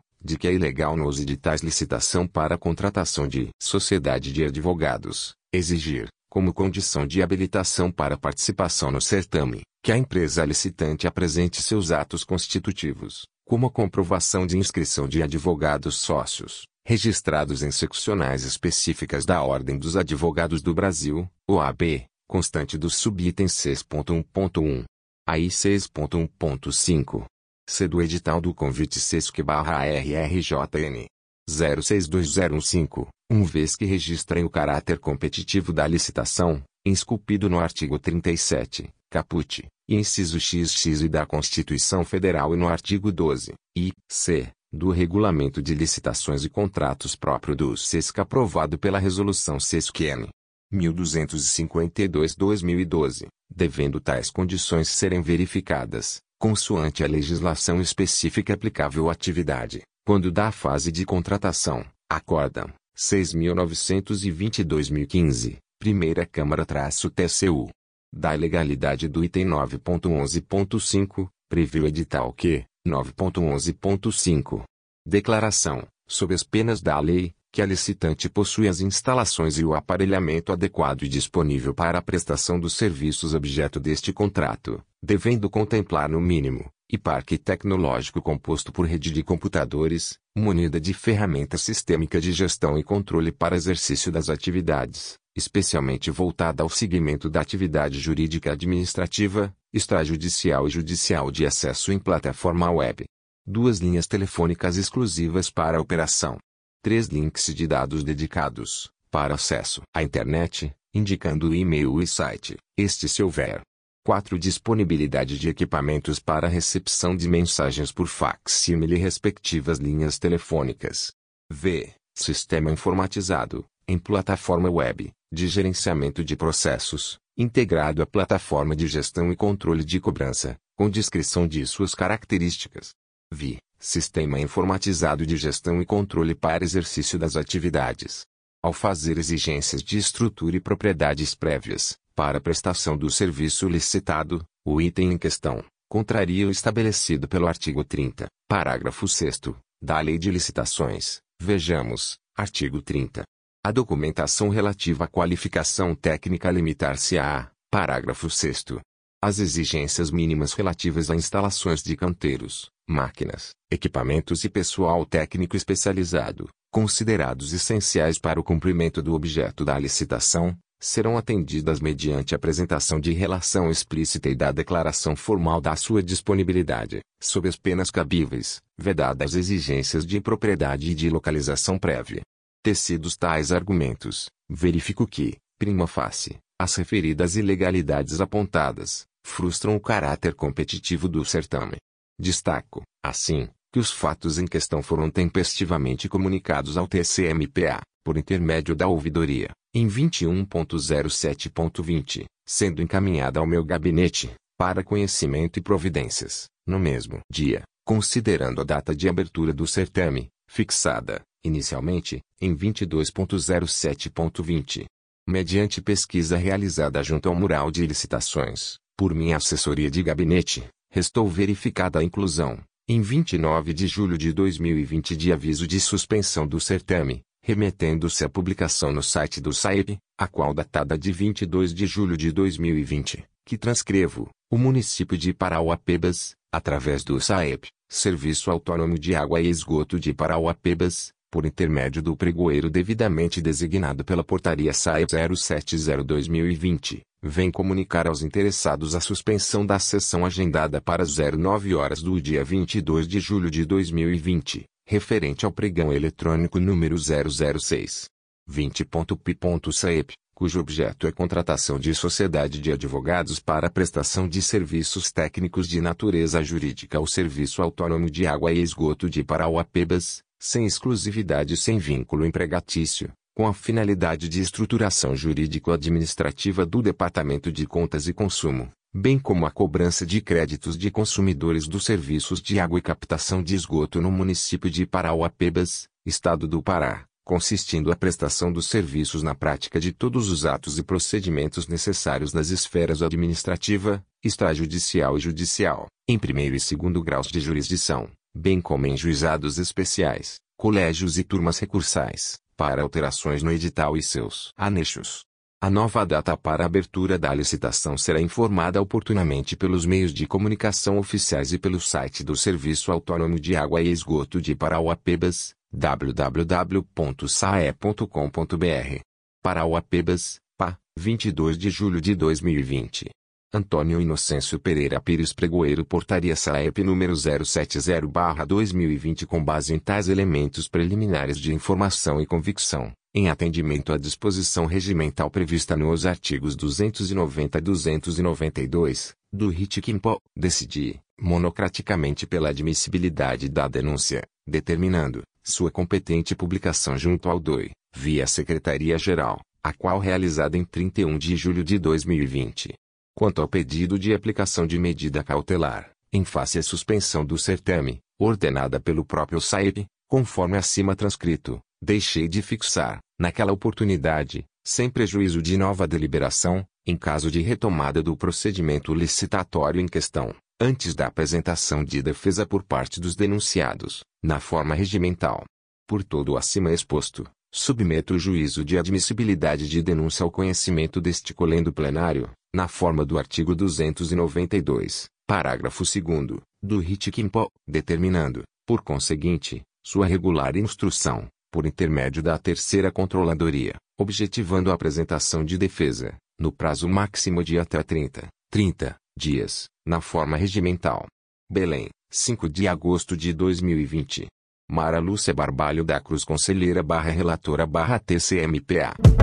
de que é ilegal nos editais licitação para contratação de sociedade de advogados, exigir, como condição de habilitação para participação no certame, que a empresa licitante apresente seus atos constitutivos, como a comprovação de inscrição de advogados sócios, registrados em seccionais específicas da Ordem dos Advogados do Brasil, OAB, constante do subitem 6.1.1. AI 6.1.5. C do edital do convite SESC-RRJN 06205 uma vez que registrem o caráter competitivo da licitação, esculpido no artigo 37, caput, inciso XX e da Constituição Federal e no artigo 12, i, c, do Regulamento de Licitações e Contratos próprio do SESC aprovado pela Resolução SESC-N. 1252-2012, devendo tais condições serem verificadas, consoante a legislação específica aplicável à atividade, quando da fase de contratação, acordam, 6.922.015, Primeira Câmara-TCU. Da ilegalidade do item 9.11.5, previu edital que, 9.11.5. Declaração, sob as penas da lei, que a licitante possui as instalações e o aparelhamento adequado e disponível para a prestação dos serviços objeto deste contrato, devendo contemplar no mínimo, e parque tecnológico composto por rede de computadores, munida de ferramenta sistêmica de gestão e controle para exercício das atividades, especialmente voltada ao segmento da atividade jurídica administrativa, extrajudicial e judicial de acesso em plataforma web. Duas linhas telefônicas exclusivas para a operação. Três links de dados dedicados, para acesso à internet, indicando o e-mail e site, este se houver. 4. Disponibilidade de equipamentos para recepção de mensagens por fax e respectivas linhas telefônicas. V. Sistema informatizado, em plataforma web, de gerenciamento de processos, integrado à plataforma de gestão e controle de cobrança, com descrição de suas características. V. Sistema informatizado de gestão e controle para exercício das atividades. Ao fazer exigências de estrutura e propriedades prévias, para prestação do serviço licitado, o item em questão contraria o estabelecido pelo artigo 30, parágrafo 6 da Lei de Licitações. Vejamos, artigo 30. A documentação relativa à qualificação técnica limitar-se a, parágrafo 6 as exigências mínimas relativas a instalações de canteiros, máquinas, equipamentos e pessoal técnico especializado, considerados essenciais para o cumprimento do objeto da licitação, serão atendidas mediante apresentação de relação explícita e da declaração formal da sua disponibilidade, sob as penas cabíveis, vedadas exigências de propriedade e de localização prévia. Tecidos tais argumentos, verifico que, prima facie, as referidas ilegalidades apontadas, frustram o caráter competitivo do certame. Destaco, assim, que os fatos em questão foram tempestivamente comunicados ao TCMPA, por intermédio da ouvidoria, em 21.07.20, sendo encaminhada ao meu gabinete, para conhecimento e providências, no mesmo dia, considerando a data de abertura do certame, fixada, inicialmente, em 22.07.20. Mediante pesquisa realizada junto ao mural de licitações, por minha assessoria de gabinete, restou verificada a inclusão, em 29 de julho de 2020 de aviso de suspensão do certame, remetendo-se à publicação no site do SAEP, a qual datada de 22 de julho de 2020, que transcrevo, o município de Parauapebas, através do SAEP, Serviço Autônomo de Água e Esgoto de Parauapebas, por intermédio do pregoeiro devidamente designado pela Portaria SAEP 070-2020, vem comunicar aos interessados a suspensão da sessão agendada para 09 horas do dia 22 de julho de 2020, referente ao pregão eletrônico número 006. 20.p.saep, cujo objeto é contratação de sociedade de advogados para prestação de serviços técnicos de natureza jurídica ao Serviço Autônomo de Água e Esgoto de Parauapebas, sem exclusividade e sem vínculo empregatício, com a finalidade de estruturação jurídico-administrativa do Departamento de Contas e Consumo, bem como a cobrança de créditos de consumidores dos serviços de água e captação de esgoto no município de Parauapebas, Estado do Pará, consistindo a prestação dos serviços na prática de todos os atos e procedimentos necessários nas esferas administrativa, extrajudicial e judicial, em primeiro e segundo graus de jurisdição, bem como em juizados especiais, colégios e turmas recursais, para alterações no edital e seus anexos. A nova data para abertura da licitação será informada oportunamente pelos meios de comunicação oficiais e pelo site do Serviço Autônomo de Água e Esgoto de Parauapebas, www.sae.com.br. Parauapebas, PA, 22 de julho de 2020. Antônio Inocêncio Pereira Pires Pregoeiro Portaria SAEP número 070-2020 com base em tais elementos preliminares de informação e convicção em atendimento à disposição regimental prevista nos artigos 290 e 292, do RIT Quimpo, decidi, monocraticamente pela admissibilidade da denúncia, determinando, sua competente publicação junto ao DOI, via Secretaria-Geral, a qual realizada em 31 de julho de 2020. Quanto ao pedido de aplicação de medida cautelar, em face à suspensão do certame, ordenada pelo próprio SAEP, conforme acima transcrito, deixei de fixar, naquela oportunidade, sem prejuízo de nova deliberação, em caso de retomada do procedimento licitatório em questão, antes da apresentação de defesa por parte dos denunciados, na forma regimental. Por todo o acima exposto, submeto o juízo de admissibilidade de denúncia ao conhecimento deste colendo plenário, na forma do artigo 292, parágrafo 2 do RIT Quimpo, determinando, por conseguinte, sua regular instrução, por intermédio da terceira controladoria, objetivando a apresentação de defesa, no prazo máximo de até 30, 30 dias, na forma regimental. Belém, 5 de agosto de 2020. Mara Lúcia Barbalho da Cruz Conselheira barra Relatora barra TCMPA.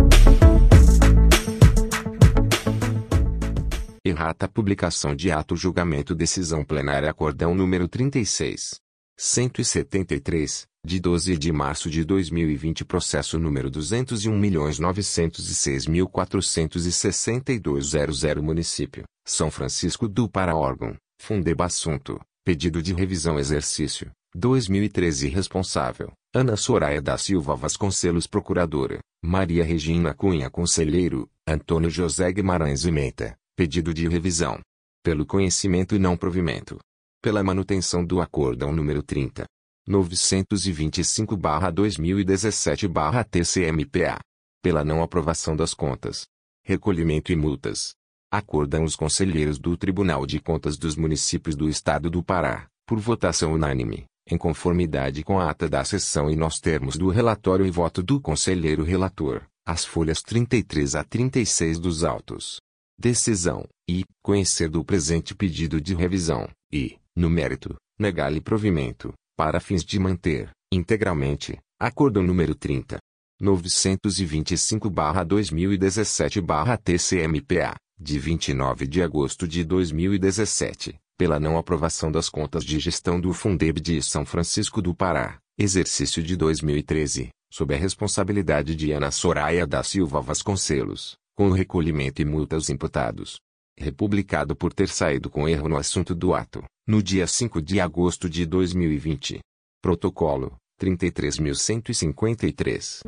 Errata publicação de ato julgamento decisão plenária acordão número 36. 173, de 12 de março de 2020 processo número 201.906.462.00 Município, São Francisco do Pará órgão, Fundeba assunto, pedido de revisão exercício, 2013 responsável, Ana Soraya da Silva Vasconcelos Procuradora, Maria Regina Cunha Conselheiro, Antônio José Guimarães Imenta, pedido de revisão. Pelo conhecimento e não provimento pela manutenção do Acórdão número 30. 925-2017-TCMPA. Pela não aprovação das contas. Recolhimento e multas. Acordam os conselheiros do Tribunal de Contas dos Municípios do Estado do Pará, por votação unânime, em conformidade com a ata da sessão e nos termos do relatório e voto do conselheiro relator, as folhas 33 a 36 dos autos. Decisão, e, conhecer do presente pedido de revisão, e, no mérito, negar-lhe provimento, para fins de manter, integralmente, acordo número 30. 925-2017-TCMPA, de 29 de agosto de 2017, pela não aprovação das contas de gestão do Fundeb de São Francisco do Pará, exercício de 2013, sob a responsabilidade de Ana Soraya da Silva Vasconcelos, com o recolhimento e multas imputados. Republicado por ter saído com erro no assunto do ato, no dia 5 de agosto de 2020. Protocolo 33.153.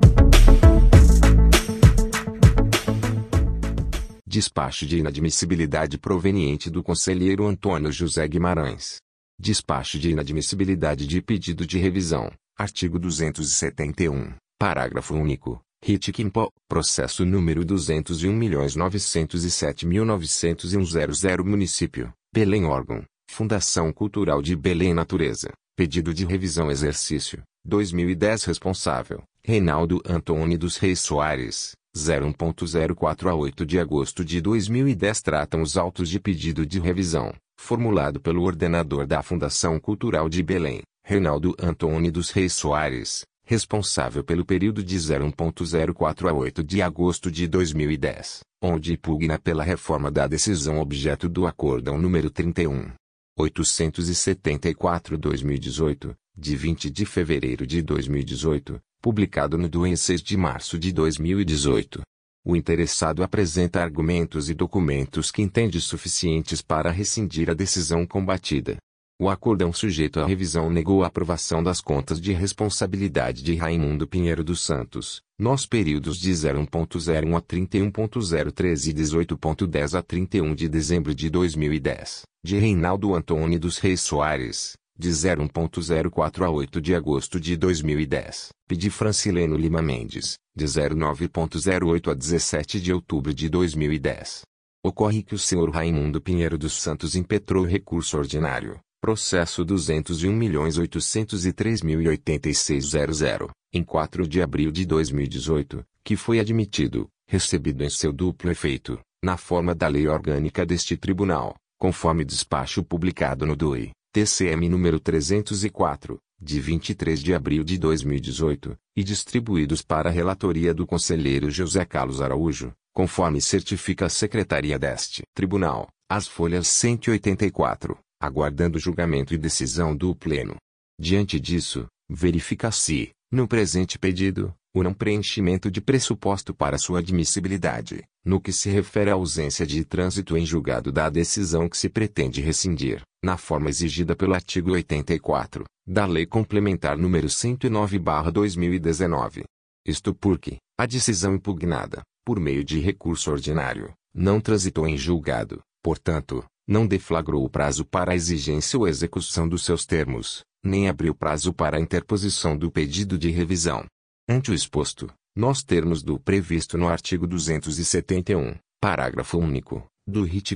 Despacho de inadmissibilidade proveniente do conselheiro Antônio José Guimarães. Despacho de inadmissibilidade de pedido de revisão. Artigo 271. Parágrafo único. RIT Quimpo, processo número 201.907.901.00 Município, Belém Órgão, Fundação Cultural de Belém Natureza, pedido de revisão exercício, 2010 Responsável, Reinaldo Antônio dos Reis Soares, 01.04 a 8 de agosto de 2010 tratam os autos de pedido de revisão, formulado pelo ordenador da Fundação Cultural de Belém, Reinaldo Antônio dos Reis Soares, responsável pelo período de 01.04 a 8 de agosto de 2010, onde impugna pela reforma da decisão objeto do Acórdão número 31. 874-2018, de 20 de fevereiro de 2018, publicado no DUEN 6 de março de 2018. O interessado apresenta argumentos e documentos que entende suficientes para rescindir a decisão combatida. O acordão sujeito à revisão negou a aprovação das contas de responsabilidade de Raimundo Pinheiro dos Santos, nos períodos de 01.01 a 31.03 e 18.10 a 31 de dezembro de 2010, de Reinaldo Antônio dos Reis Soares, de 01.04 a 8 de agosto de 2010, e de Francileno Lima Mendes, de 09.08 a 17 de outubro de 2010. Ocorre que o senhor Raimundo Pinheiro dos Santos impetrou recurso ordinário, Processo 201.803.086.00, em 4 de abril de 2018, que foi admitido, recebido em seu duplo efeito, na forma da lei orgânica deste tribunal, conforme despacho publicado no DOI, TCM número 304, de 23 de abril de 2018, e distribuídos para a relatoria do conselheiro José Carlos Araújo, conforme certifica a secretaria deste tribunal, as folhas 184, aguardando julgamento e decisão do Pleno. Diante disso, verifica-se, no presente pedido, o não preenchimento de pressuposto para sua admissibilidade, no que se refere à ausência de trânsito em julgado da decisão que se pretende rescindir, na forma exigida pelo artigo 84, da Lei Complementar nº 109/2019. Isto porque, a decisão impugnada, por meio de recurso ordinário, não transitou em julgado, portanto, não deflagrou o prazo para a exigência ou execução dos seus termos, nem abriu prazo para a interposição do pedido de revisão. Ante o exposto, nos termos do previsto no artigo 271, parágrafo único, do RIT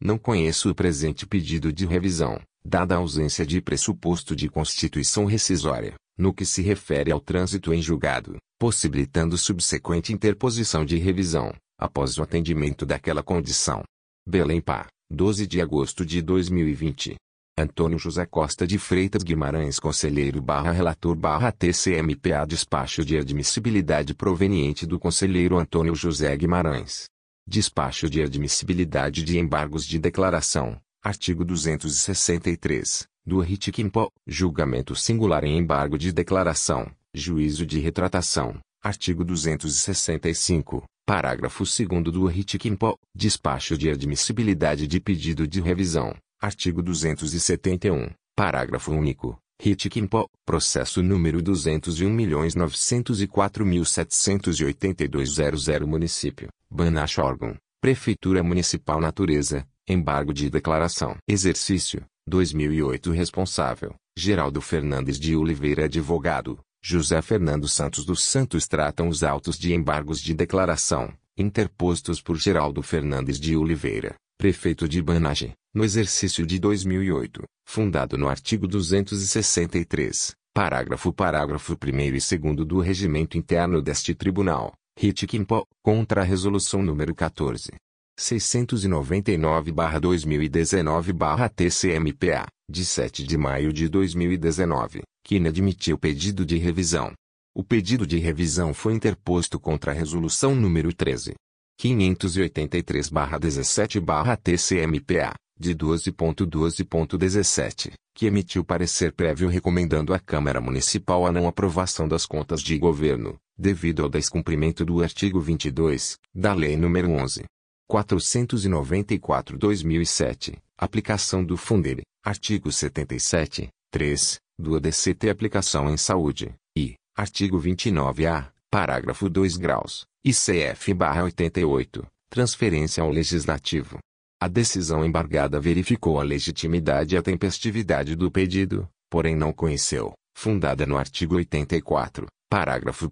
não conheço o presente pedido de revisão, dada a ausência de pressuposto de constituição rescisória, no que se refere ao trânsito em julgado, possibilitando subsequente interposição de revisão, após o atendimento daquela condição. Belém Pá. 12 de agosto de 2020. Antônio José Costa de Freitas Guimarães Conselheiro barra Relator barra TCMPA Despacho de admissibilidade proveniente do Conselheiro Antônio José Guimarães. Despacho de admissibilidade de embargos de declaração. Artigo 263. Do RIT Quimpo. Julgamento singular em embargo de declaração. Juízo de retratação. Artigo 265. Parágrafo 2 do RIT Quimpo, despacho de admissibilidade de pedido de revisão. Artigo 271. Parágrafo único. RIT Quimpo, processo número 201.904.782.00 Município, Banacho órgão, Prefeitura Municipal Natureza, embargo de declaração. Exercício, 2008 Responsável, Geraldo Fernandes de Oliveira Advogado, José Fernando Santos dos Santos tratam os autos de embargos de declaração, interpostos por Geraldo Fernandes de Oliveira, prefeito de Banagem, no exercício de 2008, fundado no artigo 263, parágrafo parágrafo 1 e 2 do regimento interno deste tribunal, Ritquimpo, contra a resolução número 14. 699-2019-TCMPA, de 7 de maio de 2019, que inadmitiu pedido de revisão. O pedido de revisão foi interposto contra a resolução número 13. 583-17-TCMPA, de 12.12.17, que emitiu parecer prévio recomendando à Câmara Municipal a não aprovação das contas de governo, devido ao descumprimento do artigo 22, da Lei nº 11. 494-2007, aplicação do Fundeb, artigo 77, 3, do ADCT aplicação em saúde, e, artigo 29-A, parágrafo 2 graus, ICF-88, transferência ao Legislativo. A decisão embargada verificou a legitimidade e a tempestividade do pedido, porém não conheceu, fundada no artigo 84, parágrafo 1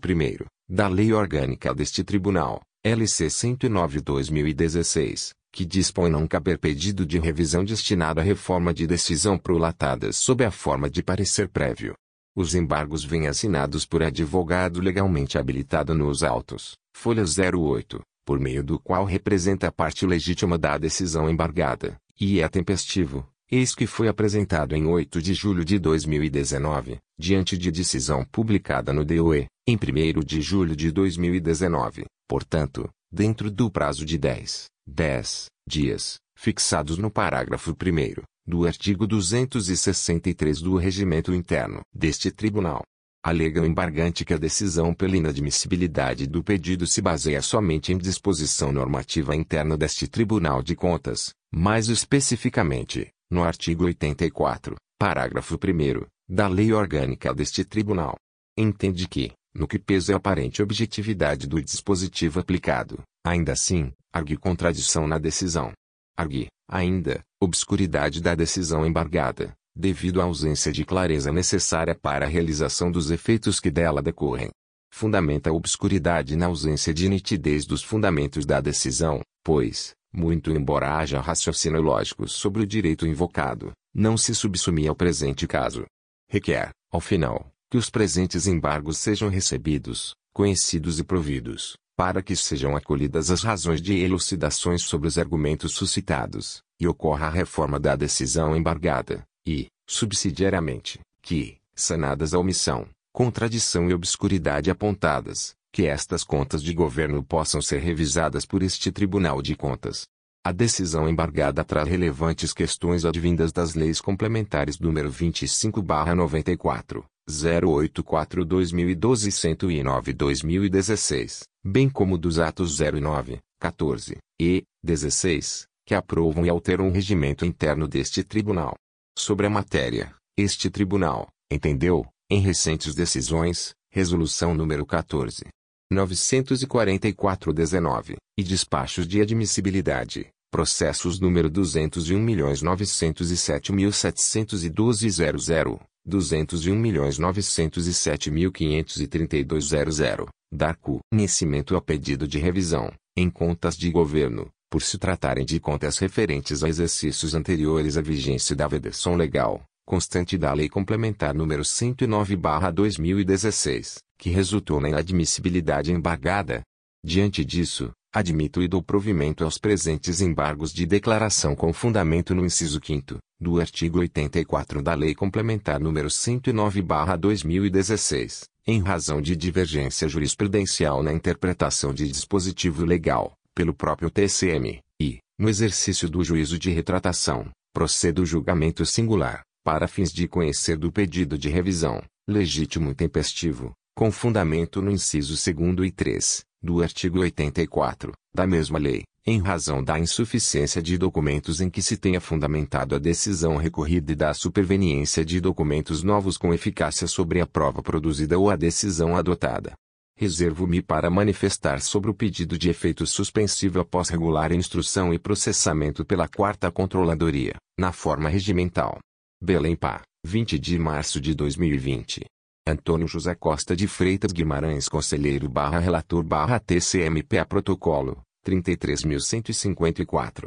da Lei Orgânica deste Tribunal, LC 109-2016, que dispõe não caber pedido de revisão destinado à reforma de decisão prolatadas sob a forma de parecer prévio. Os embargos vêm assinados por advogado legalmente habilitado nos autos, folha 08, por meio do qual representa a parte legítima da decisão embargada, e é tempestivo, eis que foi apresentado em 8 de julho de 2019, diante de decisão publicada no DOE, em 1 de julho de 2019, Portanto, dentro do prazo de 10, 10 dias, fixados no parágrafo 1 do artigo 263 do Regimento Interno deste Tribunal, alega o embargante que a decisão pela inadmissibilidade do pedido se baseia somente em disposição normativa interna deste Tribunal de Contas, mais especificamente, no artigo 84, parágrafo 1 da Lei Orgânica deste Tribunal. Entende que, no que pesa a aparente objetividade do dispositivo aplicado, ainda assim, argue contradição na decisão. Argue, ainda, obscuridade da decisão embargada, devido à ausência de clareza necessária para a realização dos efeitos que dela decorrem. Fundamenta a obscuridade na ausência de nitidez dos fundamentos da decisão, pois, muito embora haja raciocínio lógico sobre o direito invocado, não se subsumia ao presente caso. Requer, ao final, que os presentes embargos sejam recebidos, conhecidos e providos, para que sejam acolhidas as razões de elucidações sobre os argumentos suscitados, e ocorra a reforma da decisão embargada, e, subsidiariamente, que, sanadas a omissão, contradição e obscuridade apontadas, que estas contas de governo possam ser revisadas por este Tribunal de Contas. A decisão embargada traz relevantes questões advindas das leis complementares número 25/94, 084-2012 e 109-2016, bem como dos atos 09, 14 e 16, que aprovam e alteram o regimento interno deste tribunal. Sobre a matéria, este tribunal, entendeu, em recentes decisões, resolução número 14. 944-19, e despachos de admissibilidade, processos número 201.907.712.00, 201.907.532.00, dar conhecimento ao pedido de revisão, em contas de governo, por se tratarem de contas referentes a exercícios anteriores à vigência da vedação legal, constante da Lei Complementar número 109/2016, que resultou na inadmissibilidade embargada. Diante disso, admito e dou provimento aos presentes embargos de declaração com fundamento no inciso 5 do artigo 84 da Lei Complementar número 109/2016, em razão de divergência jurisprudencial na interpretação de dispositivo legal, pelo próprio TCM, e, no exercício do juízo de retratação, procedo o julgamento singular, para fins de conhecer do pedido de revisão, legítimo e tempestivo, com fundamento no inciso 2 e 3, do artigo 84, da mesma lei, em razão da insuficiência de documentos em que se tenha fundamentado a decisão recorrida e da superveniência de documentos novos com eficácia sobre a prova produzida ou a decisão adotada. Reservo-me para manifestar sobre o pedido de efeito suspensivo após regular instrução e processamento pela Quarta Controladoria, na forma regimental. Belém Pá, 20 de março de 2020. Antônio José Costa de Freitas Guimarães Conselheiro barra Relator barra TCMPA Protocolo, 33.154.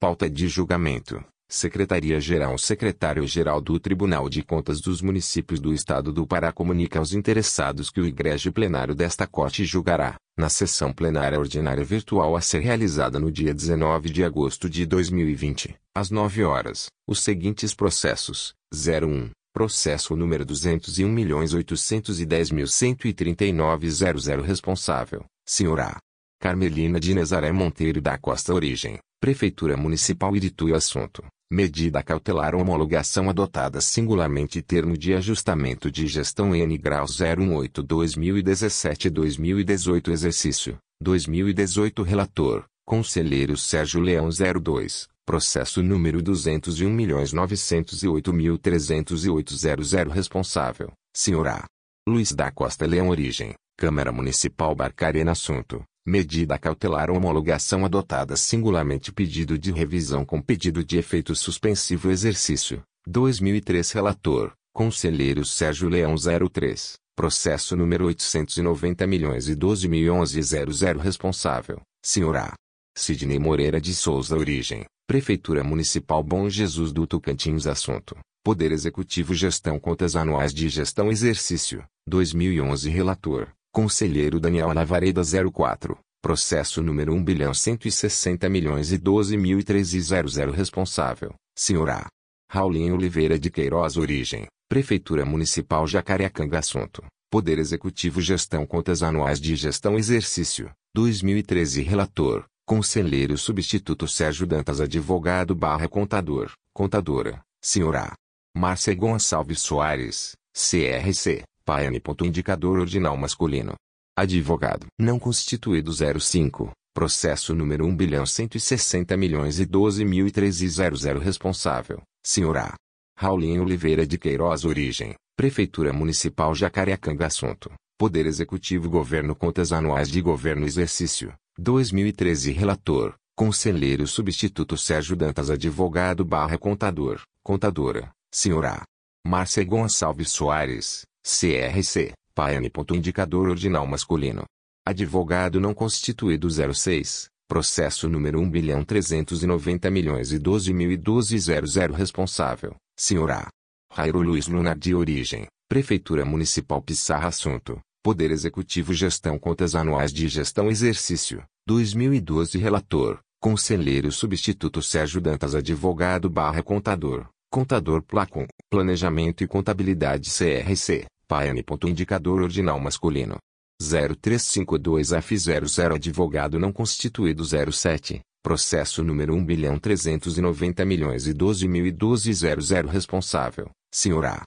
Pauta de julgamento. Secretaria-Geral Secretário-Geral do Tribunal de Contas dos Municípios do Estado do Pará comunica aos interessados que o egrégio plenário desta Corte julgará, na sessão plenária ordinária virtual a ser realizada no dia 19 de agosto de 2020, às 9 horas, os seguintes processos: 01. Processo número 201.810.139.00 Responsável, Senhora Carmelina de Nazaré Monteiro da Costa Origem, Prefeitura Municipal Irituí Assunto. Medida cautelar homologação adotada singularmente termo de ajustamento de gestão N graus 018 2017-2018 Exercício 2018 Relator Conselheiro Sérgio Leão 02 Processo número 201.908.308.00 Responsável. Senhora Luiz da Costa Leão Origem. Câmara Municipal Barcarena Assunto. Medida cautelar homologação adotada singularmente pedido de revisão com pedido de efeito suspensivo exercício. 2003 Relator, Conselheiro Sérgio Leão 03. Processo número 890 milhões e 12 mil 11 00 Responsável, Senhora Sidney Moreira de Souza Origem, Prefeitura Municipal Bom Jesus do Tocantins Assunto. Poder Executivo Gestão Contas Anuais de Gestão Exercício, 2011 Relator, Conselheiro Daniel Lavareda 04. Processo número 1 bilhão 160 milhões e 12 mil e 1300 Responsável, Senhora Raulinho Oliveira de Queiroz Origem, Prefeitura Municipal Jacareacanga Assunto, Poder Executivo Gestão Contas Anuais de Gestão Exercício, 2013 Relator, Conselheiro Substituto Sérgio Dantas Advogado barra Contador, Contadora, Senhora Márcia Gonçalves Soares, CRC, PAN. Indicador Ordinal Masculino. Advogado. Não constituído 05. Processo número 1 bilhão 160 milhões e 12 mil e 1300 Responsável. Senhora. Raulinho Oliveira de Queiroz Origem. Prefeitura Municipal Jacareacanga Assunto. Poder Executivo Governo Contas Anuais de Governo Exercício. 2013 Relator. Conselheiro Substituto Sérgio Dantas Advogado barra Contador. Contadora. Senhora. Márcia Gonçalves Soares. CRC, PAN. Indicador ordinal masculino. Advogado não constituído 06, processo número 1 bilhão 390 milhões e 12 mil e 12 00 responsável, senhora Jairo Luiz Lunar de origem, Prefeitura Municipal Pissarra Assunto, Poder Executivo Gestão Contas Anuais de Gestão Exercício, 2012 Relator, Conselheiro Substituto Sérgio Dantas Advogado barra Contador, Contador Placon, Planejamento e Contabilidade CRC, PAN. Indicador ordinal masculino. 0352F00 Advogado não constituído 07. Processo número 1 bilhão 390 milhões e 12 mil e 12 00 Responsável, Senhora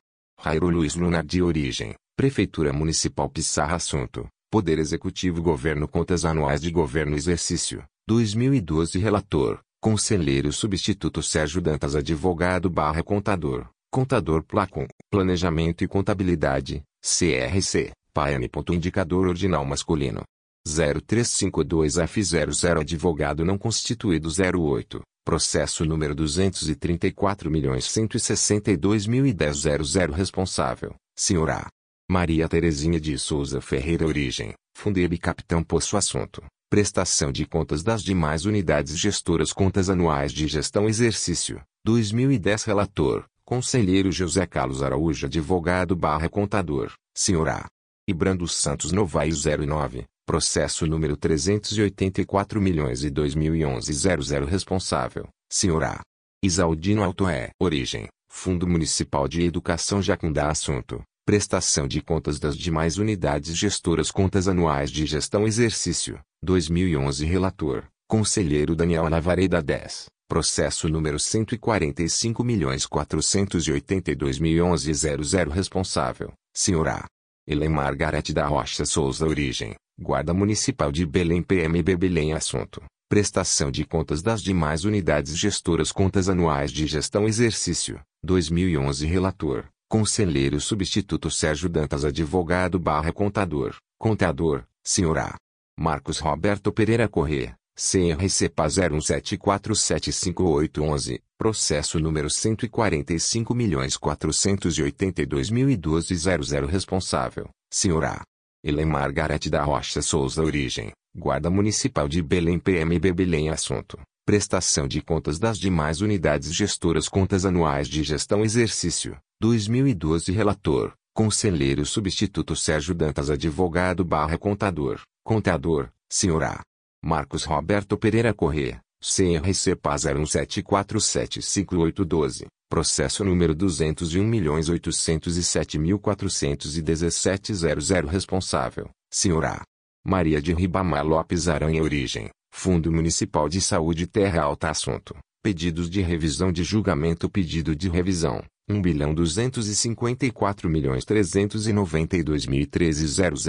Jairo Luiz Lunar de origem, Prefeitura Municipal Pissarra Assunto, Poder Executivo Governo Contas Anuais de Governo Exercício, 2012 Relator, Conselheiro Substituto Sérgio Dantas Advogado barra Contador, Contador Placon, Planejamento e Contabilidade, CRC, PAN. Indicador Ordinal Masculino. 0352F00 Advogado não constituído 08. Processo número 234.162.010 Responsável, Senhora Maria Terezinha de Souza Ferreira Origem, Fundeb Capitão Poço Assunto. Prestação de contas das demais unidades gestoras Contas anuais de gestão Exercício, 2010 Relator, Conselheiro José Carlos Araújo Advogado barra Contador, Senhora Ibrando Santos Novaes 09, Processo número 384 milhões e 2011 00 Responsável, Senhora Isaldino Altoé Origem, Fundo Municipal de Educação Jacundá Assunto, Prestação de contas das demais unidades gestoras Contas anuais de gestão Exercício, 2011 Relator, Conselheiro Daniel Lavareda 10. Processo número 145.482.011.00 Responsável, Senhora Helen Margarete da Rocha Souza Origem, Guarda Municipal de Belém PMB Belém Assunto, Prestação de contas das demais unidades gestoras Contas anuais de gestão Exercício, 2011 Relator, Conselheiro Substituto Sérgio Dantas Advogado barra Contador, Contador, Senhora Marcos Roberto Pereira Corrêa. CRCPA 0174758811, processo número 145.482.012 responsável, senhora Helen Margarete da Rocha Souza Origem, Guarda Municipal de Belém PMB Belém Assunto, Prestação de contas das demais unidades gestoras Contas anuais de gestão exercício, 2012 Relator, Conselheiro Substituto Sérgio Dantas Advogado barra Contador, Contador, Sr. A. Marcos Roberto Pereira Corrêa, CRC PA 017475812, processo número 201.807.417.00 responsável, Sr. A. Maria de Ribamar Lopes Aranha Origem, Fundo Municipal de Saúde Terra Alta Assunto. Pedidos de revisão de julgamento Pedido de revisão, 1 bilhão 254 milhões 392 mil 1300,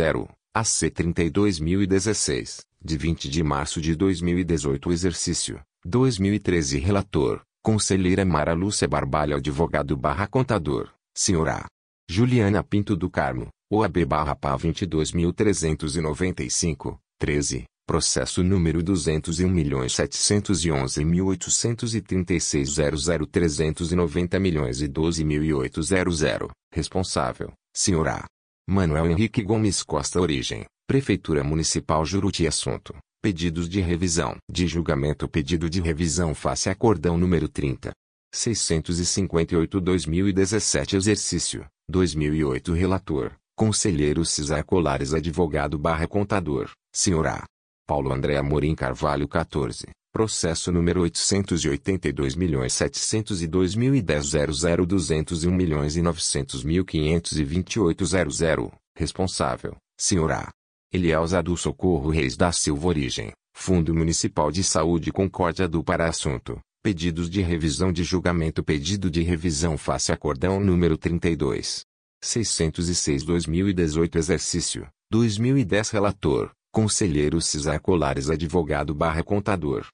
AC 32.016, de 20 de março de 2018 Exercício, 2013 Relator, Conselheira Mara Lúcia Barbalho Advogado barra Contador, Senhora Juliana Pinto do Carmo, OAB barra PA 22.395, 13, Processo número 201.711.836.00390 milhões e 12.008.00. Responsável, Sr. A. Manuel Henrique Gomes Costa Origem, Prefeitura Municipal Juruti Assunto. Pedidos de revisão. De julgamento Pedido de revisão face acordão número 30. 658-2017 Exercício, 2008 Relator, Conselheiro Cesar Colares Advogado barra Contador, Sr. A. Paulo André Amorim Carvalho 14. Processo número 882.702.010 201 milhões e 900 mil 528 Responsável, Sr. A. Elielza do Socorro Reis da Silva Origem, Fundo Municipal de Saúde Concórdia do Para Assunto. Pedidos de revisão de julgamento Pedido de revisão face acordão número 32. 606-2018 Exercício, 2010 Relator, Conselheiro Cesar Colares Advogado barra Contador.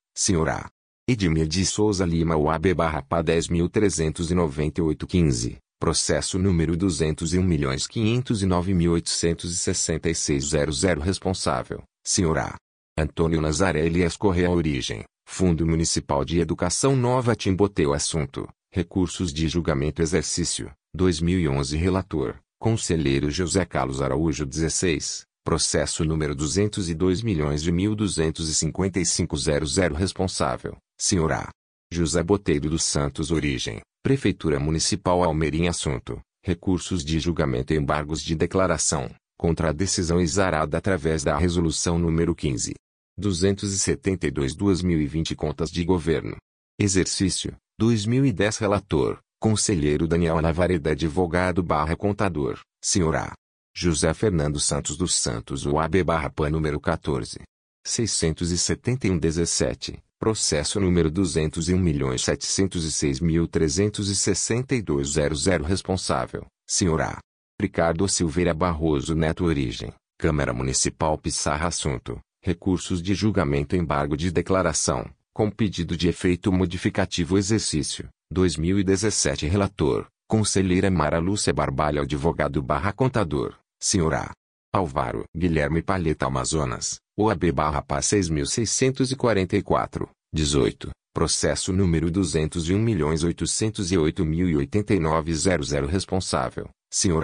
A. Edmir de Souza Lima UAB barra PA 10.398.15, processo número 201.509.866.00 responsável. A. Antônio Nazaré Elias Correia Origem, Fundo Municipal de Educação Nova Timboteu Assunto, Recursos de Julgamento Exercício, 2011 Relator, Conselheiro José Carlos Araújo 16, Processo número 202 milhões de 1.255.00 Responsável, Sr. A. José Boteiro dos Santos Origem, Prefeitura Municipal Almerim Assunto, Recursos de Julgamento e Embargos de Declaração, contra a decisão exarada através da Resolução número 15. 272-2020 Contas de Governo. Exercício, 2010 Relator, Conselheiro Daniel Lavareda Advogado barra Contador, Sr. A. José Fernando Santos dos Santos UAB barra PAN número 14. 671-17, processo número 201.706.362.00 responsável, Sr. A. Ricardo Silveira Barroso Neto Origem, Câmara Municipal Pissarra Assunto, recursos de julgamento embargo de declaração, com pedido de efeito modificativo exercício, 2017 Relator, Conselheira Mara Lúcia Barbalho Advogado barra Contador, A. Alvaro Guilherme Palheta Amazonas, OAB barra PA 6644, 18, processo número 201.808.089.00 responsável.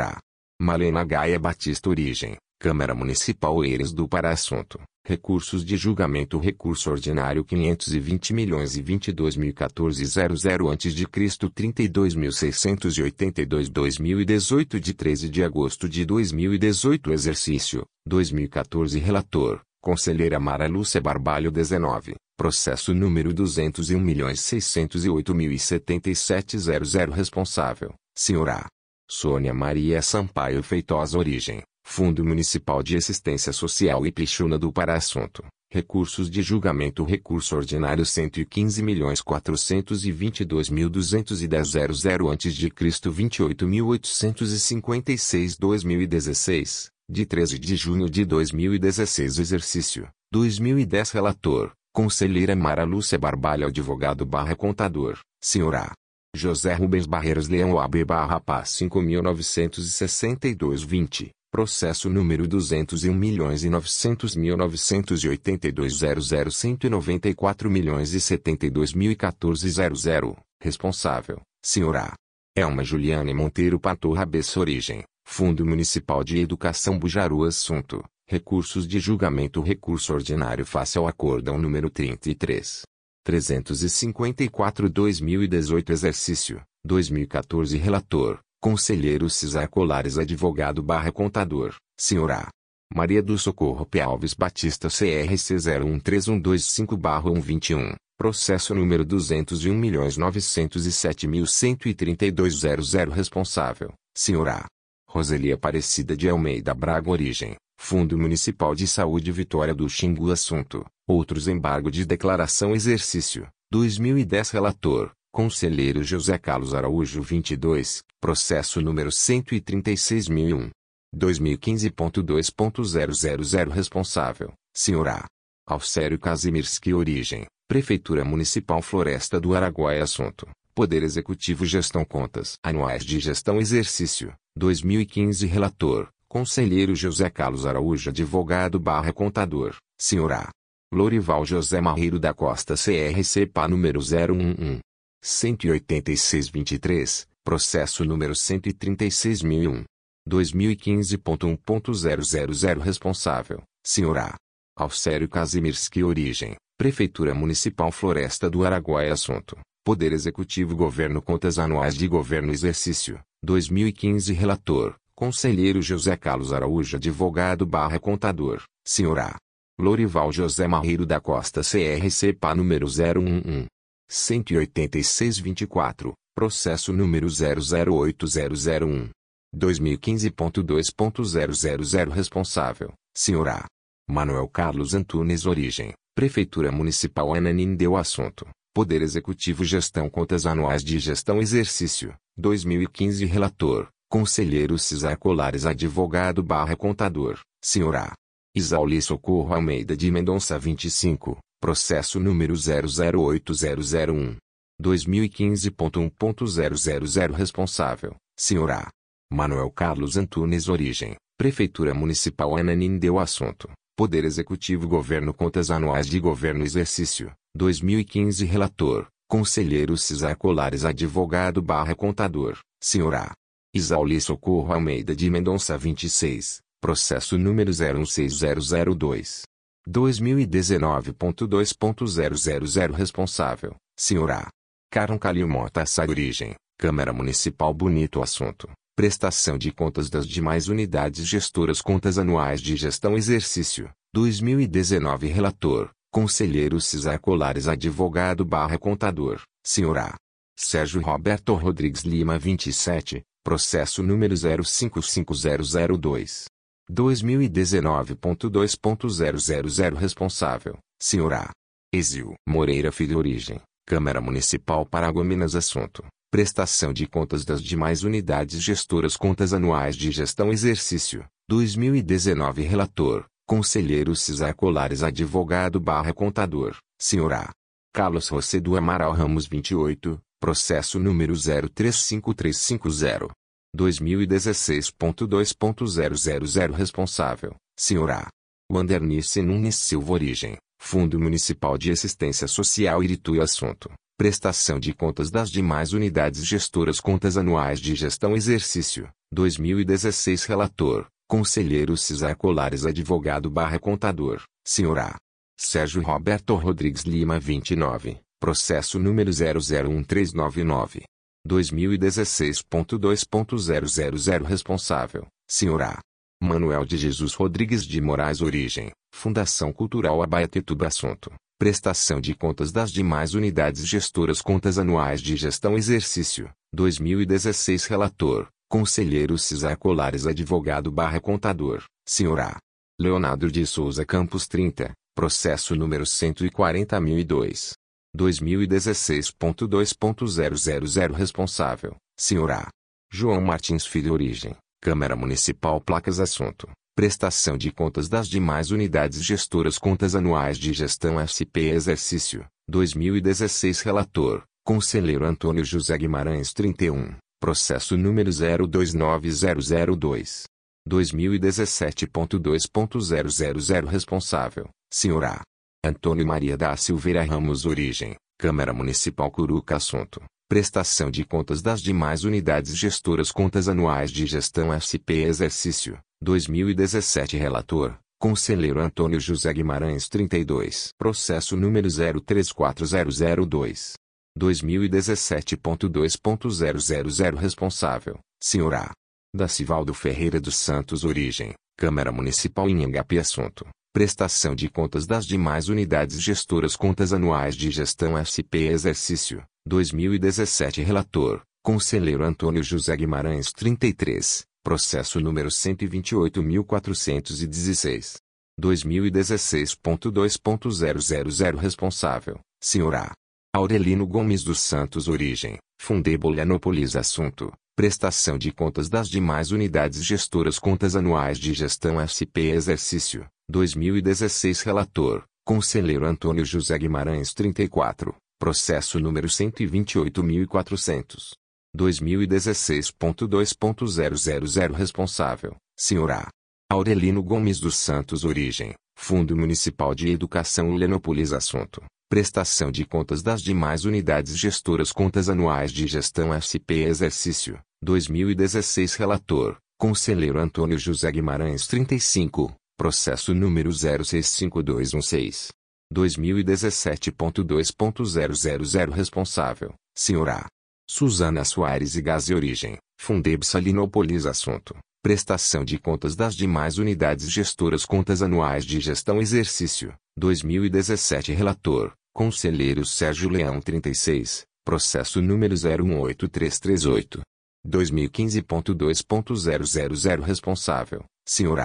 A. Malena Gaia Batista Origem, Câmara Municipal Eiras do Pará Assunto, Recursos de Julgamento. Recurso Ordinário 520 milhões e 22 mil 00 antes de Cristo 32.682 2018 de 13 de agosto de 2018 Exercício, 2014 Relator, Conselheira Mara Lúcia Barbalho 19, Processo número 201 milhões 608 mil e 00 Responsável, Senhora. Sônia Maria Sampaio Feitosa Origem Fundo Municipal de Assistência Social Ipixuna do Pará Assunto. Recursos de julgamento Recurso ordinário 115.422.210.00 antes de Cristo 28.856 2016, de 13 de junho de 2016 Exercício, 2010 Relator, Conselheira Mara Lúcia Barbalho Advogado barra Contador, Sr. A. José Rubens Barreiros Leão AB barra Paz 5.962 20. Processo número 201 milhões e 900 mil 982 00 194 milhões e 72 mil e 14 00. Responsável, Sra. Elma Juliane Monteiro Patorra Bessa Origem, Fundo Municipal de Educação Bujaru Assunto, Recursos de Julgamento Recurso Ordinário face ao Acórdão número 33. 354-2018 Exercício, 2014 Relator, Conselheiro Cisar Colares Advogado barra Contador, Senhora Maria do Socorro P. Alves Batista CRC 013125-121, processo número 201.907.132.00 Responsável, Senhora Roseli Aparecida de Almeida Braga Origem, Fundo Municipal de Saúde Vitória do Xingu Assunto, Outros Embargo de Declaração Exercício, 2010 Relator, Conselheiro José Carlos Araújo 22, Processo número 136.001. 2015.2.000 Responsável, Sr. Alcério Kazimierski Origem, Prefeitura Municipal Floresta do Araguaia Assunto, Poder Executivo Gestão Contas Anuais de Gestão Exercício, 2015 Relator, Conselheiro José Carlos Araújo Advogado barra Contador, Sr. Lorival José Marreiro da Costa CRC número 011. 18623, processo número 136.001. 2015.1.000 Responsável, Sr. Alcério Kazimierski Origem, Prefeitura Municipal Floresta do Araguaia Assunto, Poder Executivo Governo Contas Anuais de Governo Exercício, 2015 Relator, Conselheiro José Carlos Araújo Advogado barra Contador, Sr. Lorival José Marreiro da Costa CRC número 011. 18624, processo número 008001. 2015.2.000 Responsável, Sr. Manuel Carlos Antunes Origem, Prefeitura Municipal Ananindeu Assunto, Poder Executivo Gestão Contas Anuais de Gestão Exercício, 2015 Relator, Conselheiro Cisar Colares Advogado barra Contador, Sr. Isauli Socorro Almeida de Mendonça 25, Processo número 008001. 2015.1.000 Responsável, Sr. Manuel Carlos Antunes Origem, Prefeitura Municipal Ananindeu Assunto, Poder Executivo Governo Contas Anuais de Governo Exercício, 2015 Relator, Conselheiro Cisar Colares Advogado barra Contador, Sr. Isauli Socorro Almeida de Mendonça 26, Processo número 016002. 2019.2.000 Responsável, Sr. Caron Calil Mota Origem, Câmara Municipal Bonito Assunto, Prestação de contas das demais unidades gestoras Contas anuais de gestão Exercício, 2019 Relator, Conselheiro Cisar Colares Advogado barra Contador, Sr. Sérgio Roberto Rodrigues Lima 27, Processo número 055002. 2019.2.000 Responsável, Sr. Exil Moreira Filho Origem, Câmara Municipal Paragominas Assunto Prestação de contas das demais unidades gestoras Contas anuais de gestão Exercício, 2019 Relator, Conselheiro Cisar Colares Advogado barra Contador, Sr. Carlos José do Amaral Ramos 28, Processo número 035350. 2016.2.000 Responsável, Sr. Wandernice Nunes Silva Origem, Fundo Municipal de Assistência Social Irituí Assunto Prestação de contas das demais unidades gestoras Contas anuais de gestão Exercício, 2016 Relator, Conselheiro Cisar Colares Advogado barra Contador, Sr. Sérgio Roberto Rodrigues Lima 29, Processo número 001399. 2016.2.000 Responsável, Sr. Manuel de Jesus Rodrigues de Moraes Origem, Fundação Cultural Abaetetuba Assunto Prestação de contas das demais unidades gestoras Contas anuais de gestão Exercício, 2016 Relator, Conselheiro Cisar Colares Advogado barra Contador, Sr. Leonardo de Souza Campos 30, Processo número 140.002. 2016.2.000 Responsável, Sr. João Martins Filho Origem, Câmara Municipal Placas Assunto Prestação de contas das demais unidades gestoras Contas anuais de gestão SP Exercício, 2016 Relator, Conselheiro Antônio José Guimarães 31, Processo número 029002. 2017.2.000 Responsável, Sr. Antônio Maria da Silveira Ramos Origem, Câmara Municipal Curuca Assunto. Prestação de contas das demais unidades gestoras Contas anuais de gestão SP Exercício, 2017 Relator, Conselheiro Antônio José Guimarães 32. Processo número 034002. 2017.2.000 Responsável, Sr. A. Da Civaldo Ferreira dos Santos Origem, Câmara Municipal Engape Assunto. Prestação de contas das demais unidades gestoras Contas anuais de gestão SP Exercício, 2017 Relator, Conselheiro Antônio José Guimarães 33. Processo número 128.416. 2016.2.000 Responsável, Sr. A. Aurelino Gomes dos Santos Origem, Fundebolianópolis Assunto, Prestação de contas das demais unidades gestoras Contas anuais de gestão SP Exercício, 2016 Relator, Conselheiro Antônio José Guimarães 34, Processo número 128.400. 2016.2.000 Responsável, Sr. A. Aurelino Gomes dos Santos Origem, Fundo Municipal de Educação Ulianópolis Assunto, Prestação de contas das demais unidades gestoras Contas anuais de gestão SP Exercício, 2016 Relator, Conselheiro Antônio José Guimarães 35, Processo número 065216. 2017.2.000 Responsável, Sr. A. Suzana Soares e Gás e Origem, Fundeb Salinópolis Assunto. Prestação de contas das demais unidades gestoras Contas anuais de gestão Exercício, 2017 Relator, Conselheiro Sérgio Leão 36, Processo número 018338. 2015.2.000 Responsável, Sr.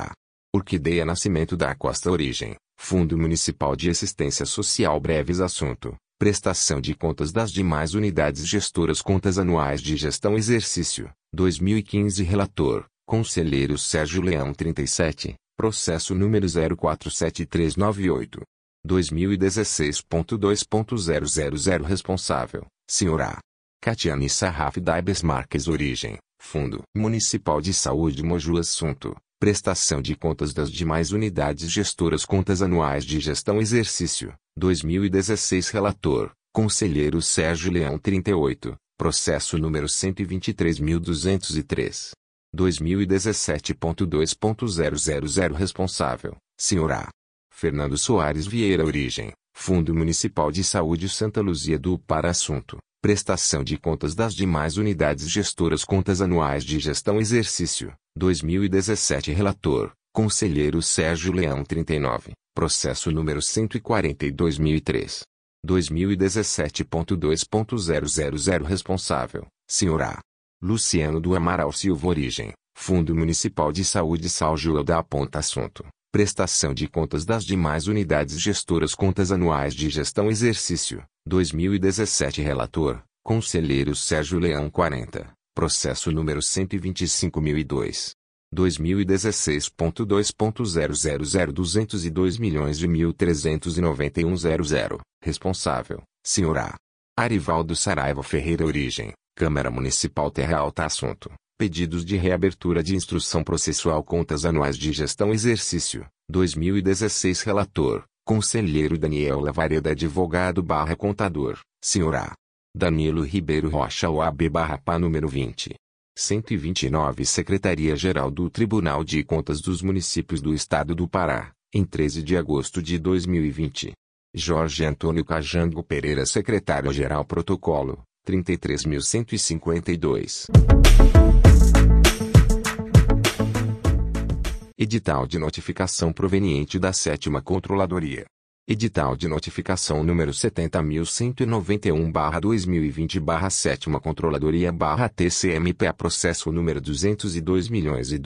Orquideia Nascimento da Costa Origem, Fundo Municipal de Assistência Social Breves Assunto, Prestação de contas das demais unidades gestoras Contas anuais de gestão Exercício, 2015 Relator, Conselheiro Sérgio Leão 37, Processo número 047398. 2016.2.000 Responsável, Sr. A. Catiane Sarraf Daibes Marques Origem, Fundo Municipal de Saúde Moju Assunto, Prestação de contas das demais unidades gestoras Contas anuais de gestão Exercício, 2016 Relator, Conselheiro Sérgio Leão 38, Processo número 123.203. 2017.2.000 Responsável, Sr. A. Fernando Soares Vieira Origem, Fundo Municipal de Saúde Santa Luzia do Para Assunto, Prestação de contas das demais unidades gestoras Contas anuais de gestão Exercício, 2017 Relator, Conselheiro Sérgio Leão 39, Processo número 142.003. 2017.2.000 Responsável, Sr. A. Luciano do Amaral Silva Origem, Fundo Municipal de Saúde João da Ponta Assunto. Prestação de contas das demais unidades gestoras Contas anuais de gestão Exercício, 2017 Relator, Conselheiro Sérgio Leão 40, Processo número 125.002. 2016.2.000 202 milhões de 1.391.00. Responsável, Sr. A. Arivaldo Saraiva Ferreira Origem, Câmara Municipal Terra Alta Assunto. Pedidos de reabertura de instrução processual Contas anuais de gestão Exercício, 2016 Relator, Conselheiro Daniel Lavareda Advogado barra Contador, Sr. A. Danilo Ribeiro Rocha OAB barra PA número 20. 129 Secretaria-Geral do Tribunal de Contas dos Municípios do Estado do Pará, em 13 de agosto de 2020. Jorge Antônio Cajango Pereira Secretário-Geral Protocolo, 33.152. Edital de notificação proveniente da Sétima Controladoria. Edital de notificação número 70.191-2020-7 Controladoria TCMPA Processo número 202 milhões e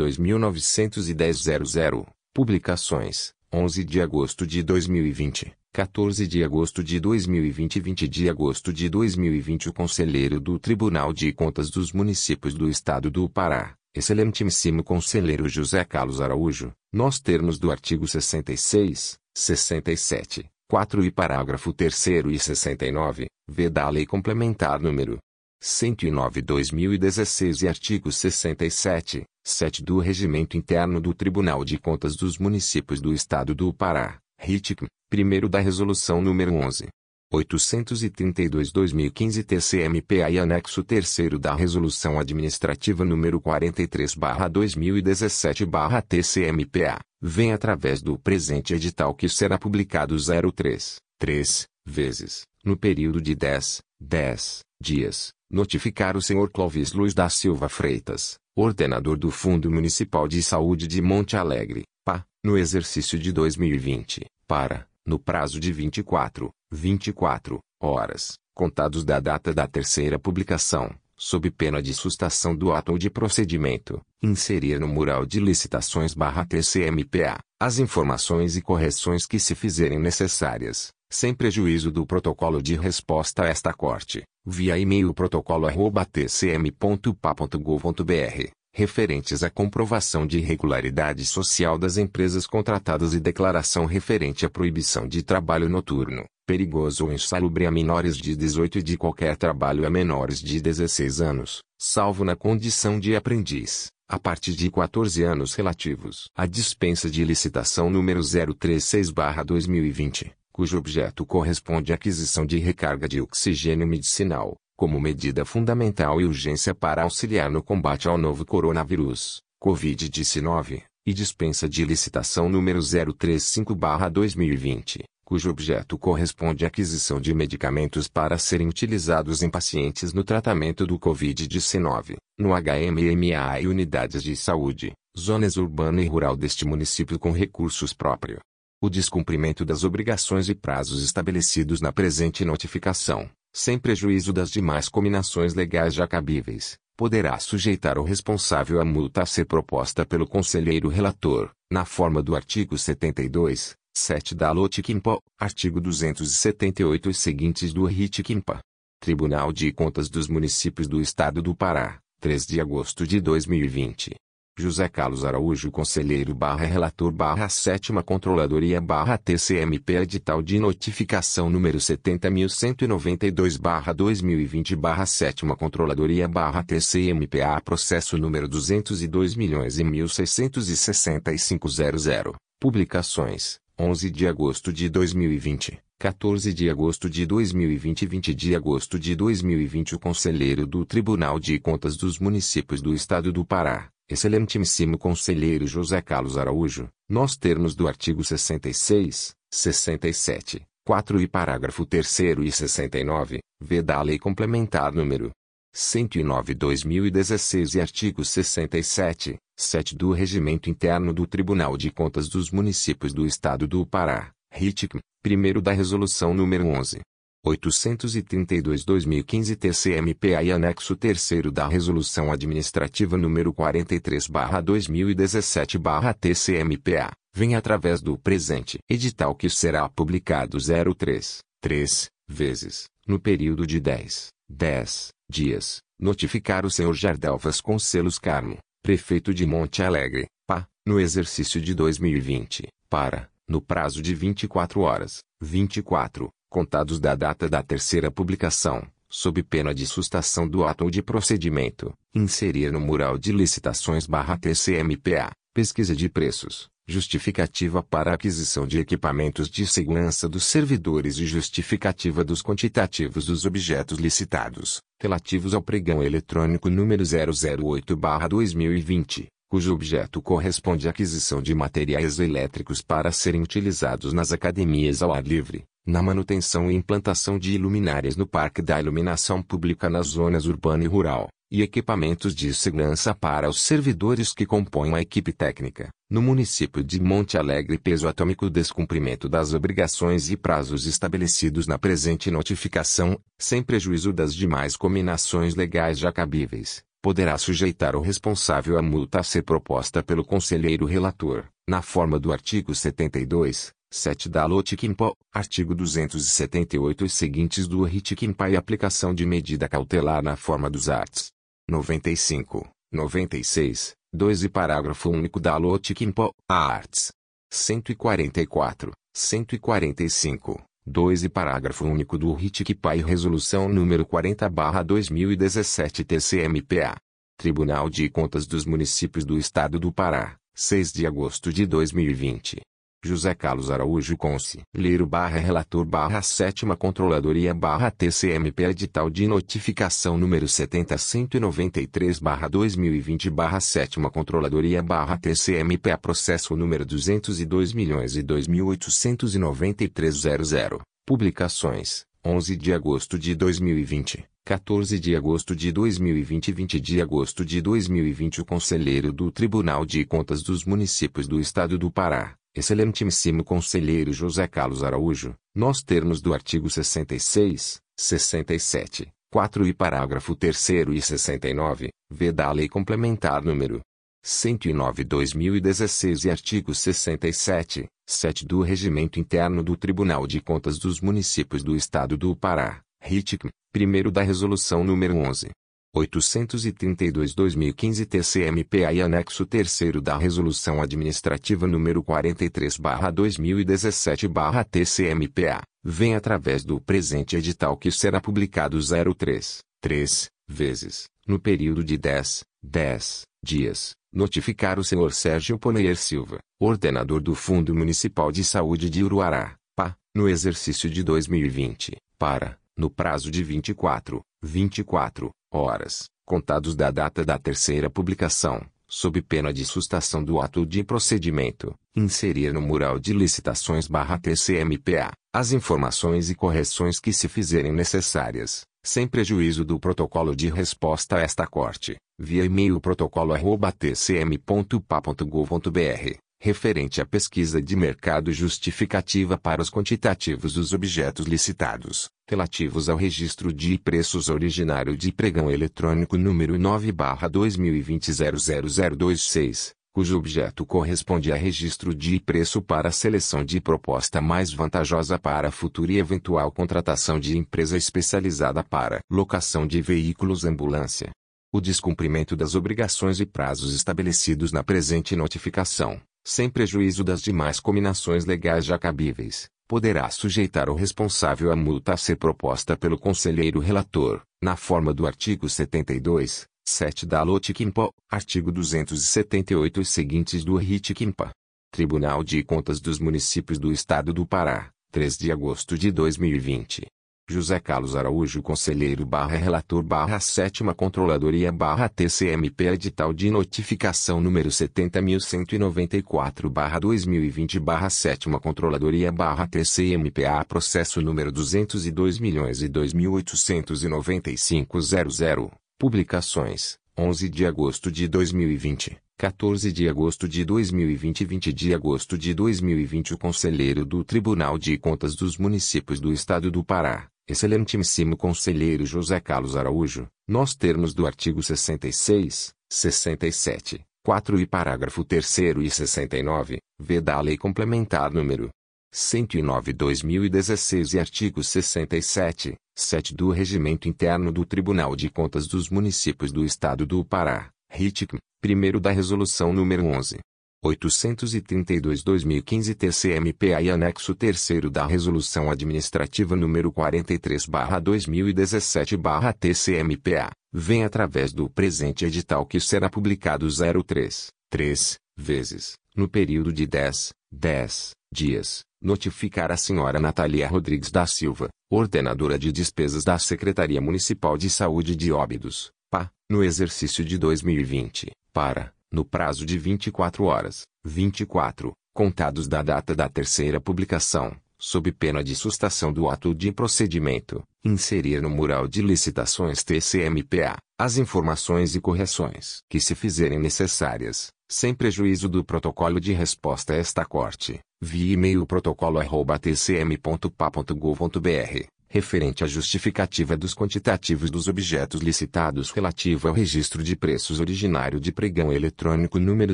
Publicações, 11 de agosto de 2020, 14 de agosto de 2020 e 20 de agosto de 2020 O Conselheiro do Tribunal de Contas dos Municípios do Estado do Pará, Excelentíssimo Conselheiro José Carlos Araújo, nos termos do artigo 66, 67, 4 e parágrafo 3 e 69, v da Lei Complementar número 109/2016 e artigo 67, 7 do Regimento Interno do Tribunal de Contas dos Municípios do Estado do Pará, RITIC, primeiro da Resolução número 11. 832-2015 TCMPA e anexo 3 da Resolução Administrativa número 43-2017-TCMPA, vem através do presente edital que será publicado 03, 3, vezes, no período de 10, 10 dias, notificar o senhor Clovis Luiz da Silva Freitas, ordenador do Fundo Municipal de Saúde de Monte Alegre, PA, no exercício de 2020, para, no prazo de 24, 24 horas, contados da data da terceira publicação, sob pena de sustação do ato ou de procedimento, inserir no mural de licitações barra TCMPA, as informações e correções que se fizerem necessárias, sem prejuízo do protocolo de resposta a esta corte, via e-mail protocolo@tcm.pa.gov.br, referentes à comprovação de irregularidade social das empresas contratadas e declaração referente à proibição de trabalho noturno, perigoso ou insalubre a menores de 18 e de qualquer trabalho a menores de 16 anos, salvo na condição de aprendiz, a partir de 14 anos relativos à dispensa de licitação número 036/2020 cujo objeto corresponde à aquisição de recarga de oxigênio medicinal, como medida fundamental e urgência para auxiliar no combate ao novo coronavírus, Covid-19, e dispensa de licitação número 035-2020, cujo objeto corresponde à aquisição de medicamentos para serem utilizados em pacientes no tratamento do Covid-19, no HMMA e unidades de saúde, zonas urbana e rural deste município com recursos próprios o descumprimento das obrigações e prazos estabelecidos na presente notificação, sem prejuízo das demais cominações legais já cabíveis, poderá sujeitar o responsável à multa a ser proposta pelo conselheiro relator, na forma do artigo 72, 7 da LOTQIMPA, artigo 278 e seguintes do RITQIMPA. Tribunal de Contas dos Municípios do Estado do Pará, 3 de agosto de 2020. José Carlos Araújo Conselheiro barra Relator barra Sétima Controladoria barra TCMP Edital de Notificação número 70.192 barra 2020 barra Sétima Controladoria barra TCMPA Processo número 202 milhões e 1.665.00 Publicações 11 de agosto de 2020 14 de agosto de 2020 e 20 de agosto de 2020 O Conselheiro do Tribunal de Contas dos Municípios do Estado do Pará Excelentíssimo Conselheiro José Carlos Araújo, nos termos do artigo 66, 67, 4 e parágrafo 3 e 69, v da Lei Complementar número 109/2016 e artigo 67, 7 do Regimento Interno do Tribunal de Contas dos Municípios do Estado do Pará, RITIC, primeiro da Resolução número 11. 832-2015 TCMPA e anexo 3 da Resolução Administrativa número 43/2017/TCMPA, vem através do presente edital que será publicado 03, 3 vezes, no período de 10, 10 dias, notificar o senhor Jardel Vasconcelos Carmo, prefeito de Monte Alegre, PA, no exercício de 2020, para, no prazo de 24 horas, 24 contados da data da terceira publicação, sob pena de sustação do ato ou de procedimento, inserir no mural de licitações barra TCMPA, pesquisa de preços, justificativa para aquisição de equipamentos de segurança dos servidores e justificativa dos quantitativos dos objetos licitados, relativos ao pregão eletrônico número 008-2020, cujo objeto corresponde à aquisição de materiais elétricos para serem utilizados nas academias ao ar livre, na manutenção e implantação de iluminárias no Parque da Iluminação Pública nas zonas urbana e rural, e equipamentos de segurança para os servidores que compõem a equipe técnica, no município de Monte Alegre peso atômico descumprimento das obrigações e prazos estabelecidos na presente notificação, sem prejuízo das demais combinações legais já cabíveis, poderá sujeitar o responsável à multa a ser proposta pelo conselheiro relator, na forma do artigo 72, 7 da Lotiquimpa, artigo 278 e seguintes do Ritiquimpa e aplicação de medida cautelar na forma dos arts. 95, 96, 2 e parágrafo único da Lotiquimpa, arts. 144, 145, 2 e parágrafo único do Ritiquimpa e resolução número 40/2017 TCMPA. Tribunal de Contas dos Municípios do Estado do Pará, 6 de agosto de 2020. José Carlos Araújo Conselheiro barra Relator barra Sétima Controladoria barra TCMP Edital de Notificação número 70193 barra 2020 barra Sétima Controladoria barra TCMP a processo número 202 milhões e 2.893.00 Publicações 11 de agosto de 2020 14 de agosto de 2020 e 20 de agosto de 2020 o Conselheiro do Tribunal de Contas dos Municípios do Estado do Pará Excelentíssimo Conselheiro José Carlos Araújo, nos termos do artigo 66, 67, 4 e parágrafo 3 e 69, v da Lei Complementar número 109/2016 e artigo 67, 7 do Regimento Interno do Tribunal de Contas dos Municípios do Estado do Pará, RITCM, primeiro da Resolução número 11. 832-2015 TCMPA e anexo 3 da Resolução Administrativa número 43/2017/TCMPA, vem através do presente edital que será publicado 03, 3 vezes, no período de 10, 10 dias, notificar o senhor Sérgio Poneir Silva, ordenador do Fundo Municipal de Saúde de Uruará, PA, no exercício de 2020, para, no prazo de 24, 24 horas, contados da data da terceira publicação, sob pena de sustação do ato de procedimento, inserir no mural de licitações barra TCMPA, as informações e correções que se fizerem necessárias, sem prejuízo do protocolo de resposta a esta corte, via e-mail protocolo@tcm.pa.gov.br, referente à pesquisa de mercado justificativa para os quantitativos dos objetos licitados, relativos ao registro de preços originário de pregão eletrônico número 9/2020 cujo objeto corresponde a registro de preço para a seleção de proposta mais vantajosa para a futura e eventual contratação de empresa especializada para locação de veículos ambulância. O descumprimento das obrigações e prazos estabelecidos na presente notificação sem prejuízo das demais cominações legais já cabíveis, poderá sujeitar o responsável à multa a ser proposta pelo conselheiro relator, na forma do artigo 72, 7 da LOTQIMPA, artigo 278 e seguintes do RITQIMPA. Tribunal de Contas dos Municípios do Estado do Pará, 3 de agosto de 2020. José Carlos Araújo Conselheiro barra Relator barra Sétima Controladoria barra TCMP Edital de Notificação número 70.194 barra 2020 barra Sétima Controladoria barra TCMPA Processo número 202 milhões e 2.895.00 Publicações 11 de agosto de 2020 14 de agosto de 2020 e 20 de agosto de 2020 o Conselheiro do Tribunal de Contas dos Municípios do Estado do Pará Excelentíssimo Conselheiro José Carlos Araújo, nos termos do artigo 66, 67, 4 e parágrafo 3 e 69, v da Lei Complementar número 109/2016 e artigo 67, 7 do Regimento Interno do Tribunal de Contas dos Municípios do Estado do Pará, RITCM, primeiro da Resolução número 11. 832-2015 TCMPA e anexo 3 da Resolução Administrativa número 43/2017/TCMPA, vem através do presente edital que será publicado 03, 3 vezes, no período de 10, 10 dias, notificar a senhora Natalia Rodrigues da Silva, ordenadora de despesas da Secretaria Municipal de Saúde de Óbidos, PA, no exercício de 2020, para no prazo de 24 horas, 24, contados da data da terceira publicação, sob pena de sustação do ato de procedimento, inserir no mural de licitações TCMPA as informações e correções que se fizerem necessárias, sem prejuízo do protocolo de resposta a esta corte, via e-mail protocolo@tcm.pa.gov.br referente à justificativa dos quantitativos dos objetos licitados relativo ao registro de preços originário de pregão eletrônico número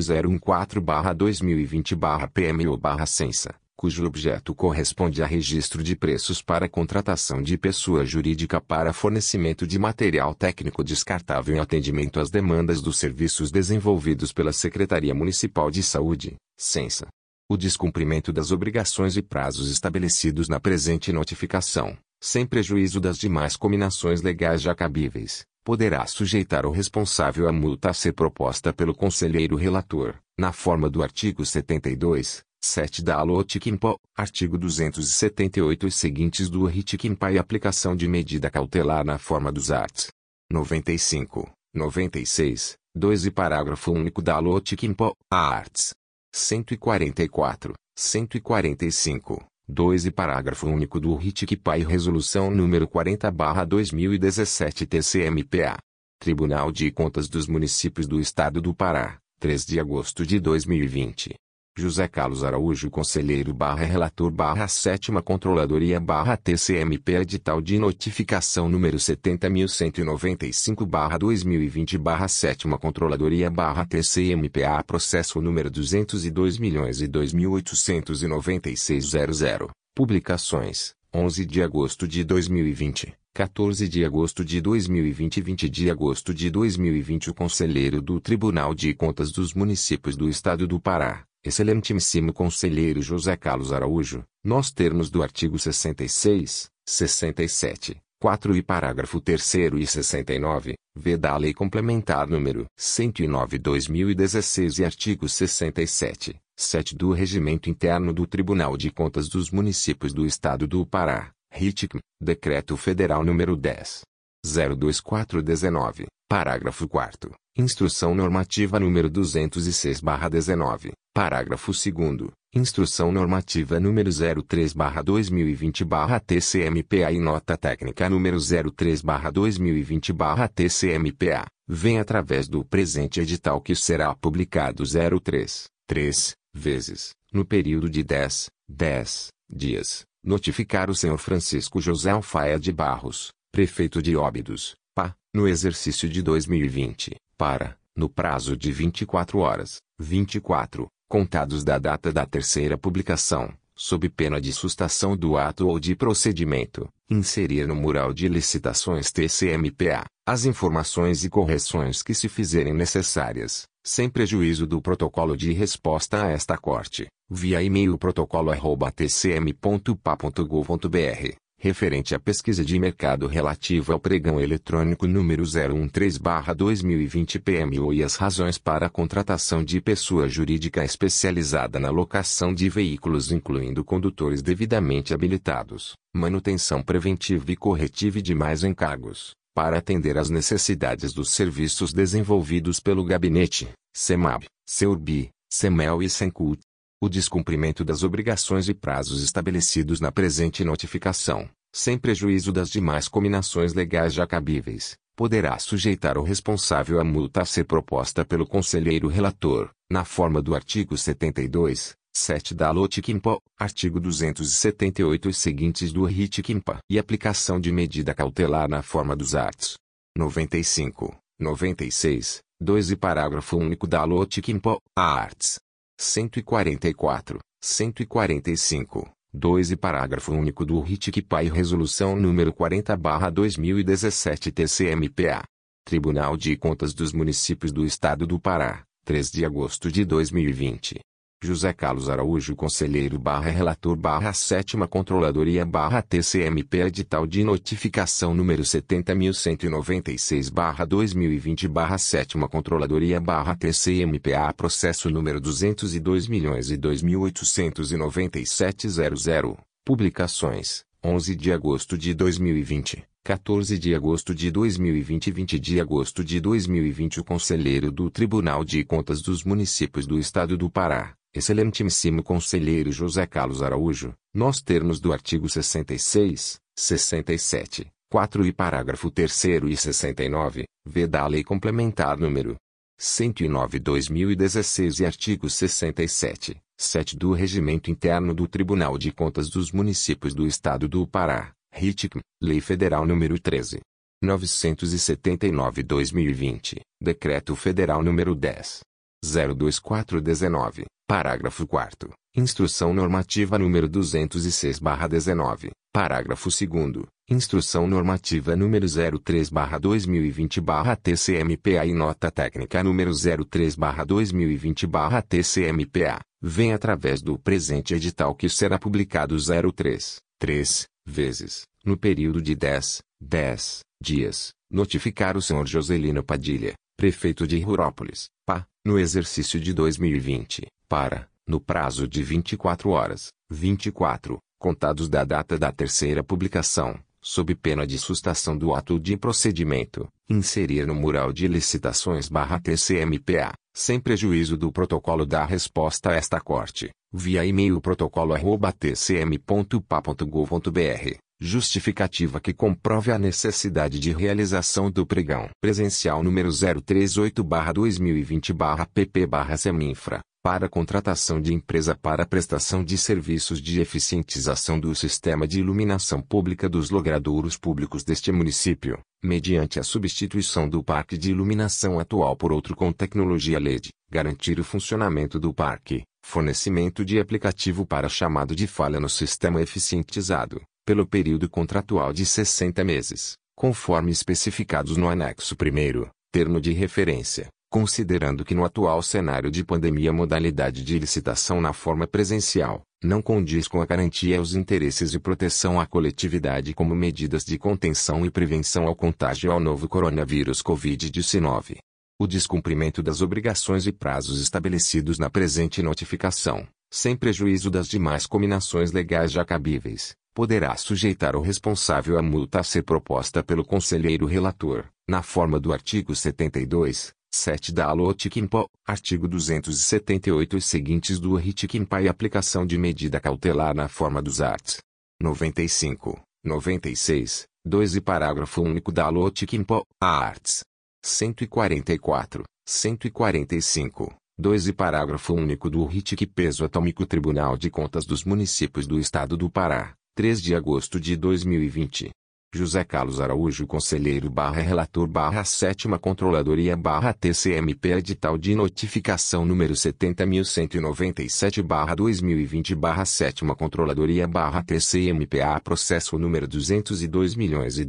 014-2020-PMO-Censa, cujo objeto corresponde a registro de preços para contratação de pessoa jurídica para fornecimento de material técnico descartável em atendimento às demandas dos serviços desenvolvidos pela Secretaria Municipal de Saúde, Censa. O descumprimento das obrigações e prazos estabelecidos na presente notificação, sem prejuízo das demais cominações legais já cabíveis, poderá sujeitar o responsável à multa a ser proposta pelo conselheiro relator, na forma do artigo 72, 7 da Alotikimpo, artigo 278 e seguintes do Ritikimpa e aplicação de medida cautelar na forma dos arts. 95, 96, 2 e parágrafo único da Alotikimpo, arts. 144, 145, 2 e parágrafo único do Ritikimpa e resolução número 40/2017 TCMPA. Tribunal de Contas dos Municípios do Estado do Pará, 3 de agosto de 2020. José Carlos Araújo Conselheiro barra Relator barra Sétima Controladoria barra TCMP Edital de Notificação número 70.195 barra 2020 barra Sétima Controladoria barra TCMPA Processo número 202 milhões e 2.896.00 Publicações 11 de agosto de 2020 14 de agosto de 2020 20 de agosto de 2020 O Conselheiro do Tribunal de Contas dos Municípios do Estado do Pará Excelentíssimo Conselheiro José Carlos Araújo, nos termos do artigo 66, 67, 4 e parágrafo 3 e 69, v da Lei Complementar número 109/2016 e artigo 67, 7 do Regimento Interno do Tribunal de Contas dos Municípios do Estado do Pará, RITICM, Decreto Federal número 10. 02419, parágrafo 4 Instrução Normativa número 206/19, parágrafo 2 Instrução Normativa número 03/2020/TCMPA e Nota Técnica número 03/2020/TCMPA, vem através do presente edital que será publicado 03, 3, vezes, no período de 10, 10 dias, notificar o senhor Francisco José Alfaia de Barros, prefeito de Óbidos, PA, no exercício de 2020, para, no prazo de 24 horas, 24, contados da data da terceira publicação, sob pena de sustação do ato ou de procedimento, inserir no mural de licitações TCMPA as informações e correções que se fizerem necessárias, sem prejuízo do protocolo de resposta a esta corte, via e-mail protocolo@tcm.pa.gov.br referente à pesquisa de mercado relativa ao pregão eletrônico número 013/2020 PMO e as razões para a contratação de pessoa jurídica especializada na locação de veículos incluindo condutores devidamente habilitados, manutenção preventiva e corretiva e demais encargos, para atender às necessidades dos serviços desenvolvidos pelo gabinete, CEMAB, CEURB, CEMEL e SENCUT, o descumprimento das obrigações e prazos estabelecidos na presente notificação, sem prejuízo das demais cominações legais já cabíveis, poderá sujeitar o responsável à multa a ser proposta pelo conselheiro relator, na forma do artigo 72, 7 da Lotikimpa, artigo 278 e seguintes do Ritikimpa e aplicação de medida cautelar na forma dos arts. 95, 96, 2 e parágrafo único da Lotikimpa, arts. 144, 145, 2 e parágrafo único do RITICPA e resolução número 40/2017 TCMPA. Tribunal de Contas dos Municípios do Estado do Pará, 3 de agosto de 2020. José Carlos Araújo Conselheiro barra Relator barra Sétima Controladoria barra TCMP Edital de Notificação número 70.196 barra 2020 barra Sétima Controladoria barra TCMPA Processo número 202 milhões e 2.897.00 Publicações 11 de agosto de 2020 14 de agosto de 2020 20 de agosto de 2020 O Conselheiro do Tribunal de Contas dos Municípios do Estado do Pará Excelentíssimo Conselheiro José Carlos Araújo, nos termos do artigo 66, 67, 4 e parágrafo 3 e 69, v da Lei Complementar número 109/2016 e artigo 67, 7 do Regimento Interno do Tribunal de Contas dos Municípios do Estado do Pará, RITICM, Lei Federal número 13. 979-2020, Decreto Federal número 10. 02419, parágrafo 4 Instrução Normativa número 206/19, parágrafo 2 Instrução Normativa número 03/2020/TCMPA e Nota Técnica número 03/2020/TCMPA, vem através do presente edital que será publicado 03, 3, vezes, no período de 10, 10 dias, notificar o senhor Joselino Padilha, prefeito de Rurópolis, PA, no exercício de 2020, para, no prazo de 24 horas, 24, contados da data da terceira publicação, sob pena de sustação do ato de procedimento, inserir no mural de licitações barra TCMPA, sem prejuízo do protocolo da resposta a esta corte, via e-mail protocolo@tcm.pa.gov.br, justificativa que comprove a necessidade de realização do pregão presencial número 038/2020/pp/seminfra para contratação de empresa para prestação de serviços de eficientização do sistema de iluminação pública dos logradouros públicos deste município, mediante a substituição do parque de iluminação atual por outro com tecnologia LED, garantir o funcionamento do parque, fornecimento de aplicativo para chamado de falha no sistema eficientizado, pelo período contratual de 60 meses, conforme especificados no anexo 1 termo de referência, considerando que no atual cenário de pandemia a modalidade de licitação na forma presencial não condiz com a garantia aos interesses de proteção à coletividade como medidas de contenção e prevenção ao contágio ao novo coronavírus Covid-19. O descumprimento das obrigações e prazos estabelecidos na presente notificação, sem prejuízo das demais combinações legais já cabíveis, poderá sujeitar o responsável à multa a ser proposta pelo conselheiro relator, na forma do artigo 72, 7 da Alotikimpo, artigo 278 e seguintes do Ritikimpa e aplicação de medida cautelar na forma dos arts. 95, 96, 2 e parágrafo único da Alotikimpo, arts. 144, 145, 2 e parágrafo único do RITIC Peso Atômico Tribunal de Contas dos Municípios do Estado do Pará, 3 de agosto de 2020. José Carlos Araújo Conselheiro barra Relator barra Sétima Controladoria barra TCMP Edital de Notificação número 70.197 barra 2020 barra Sétima Controladoria barra TCMPA Processo número 202 milhões e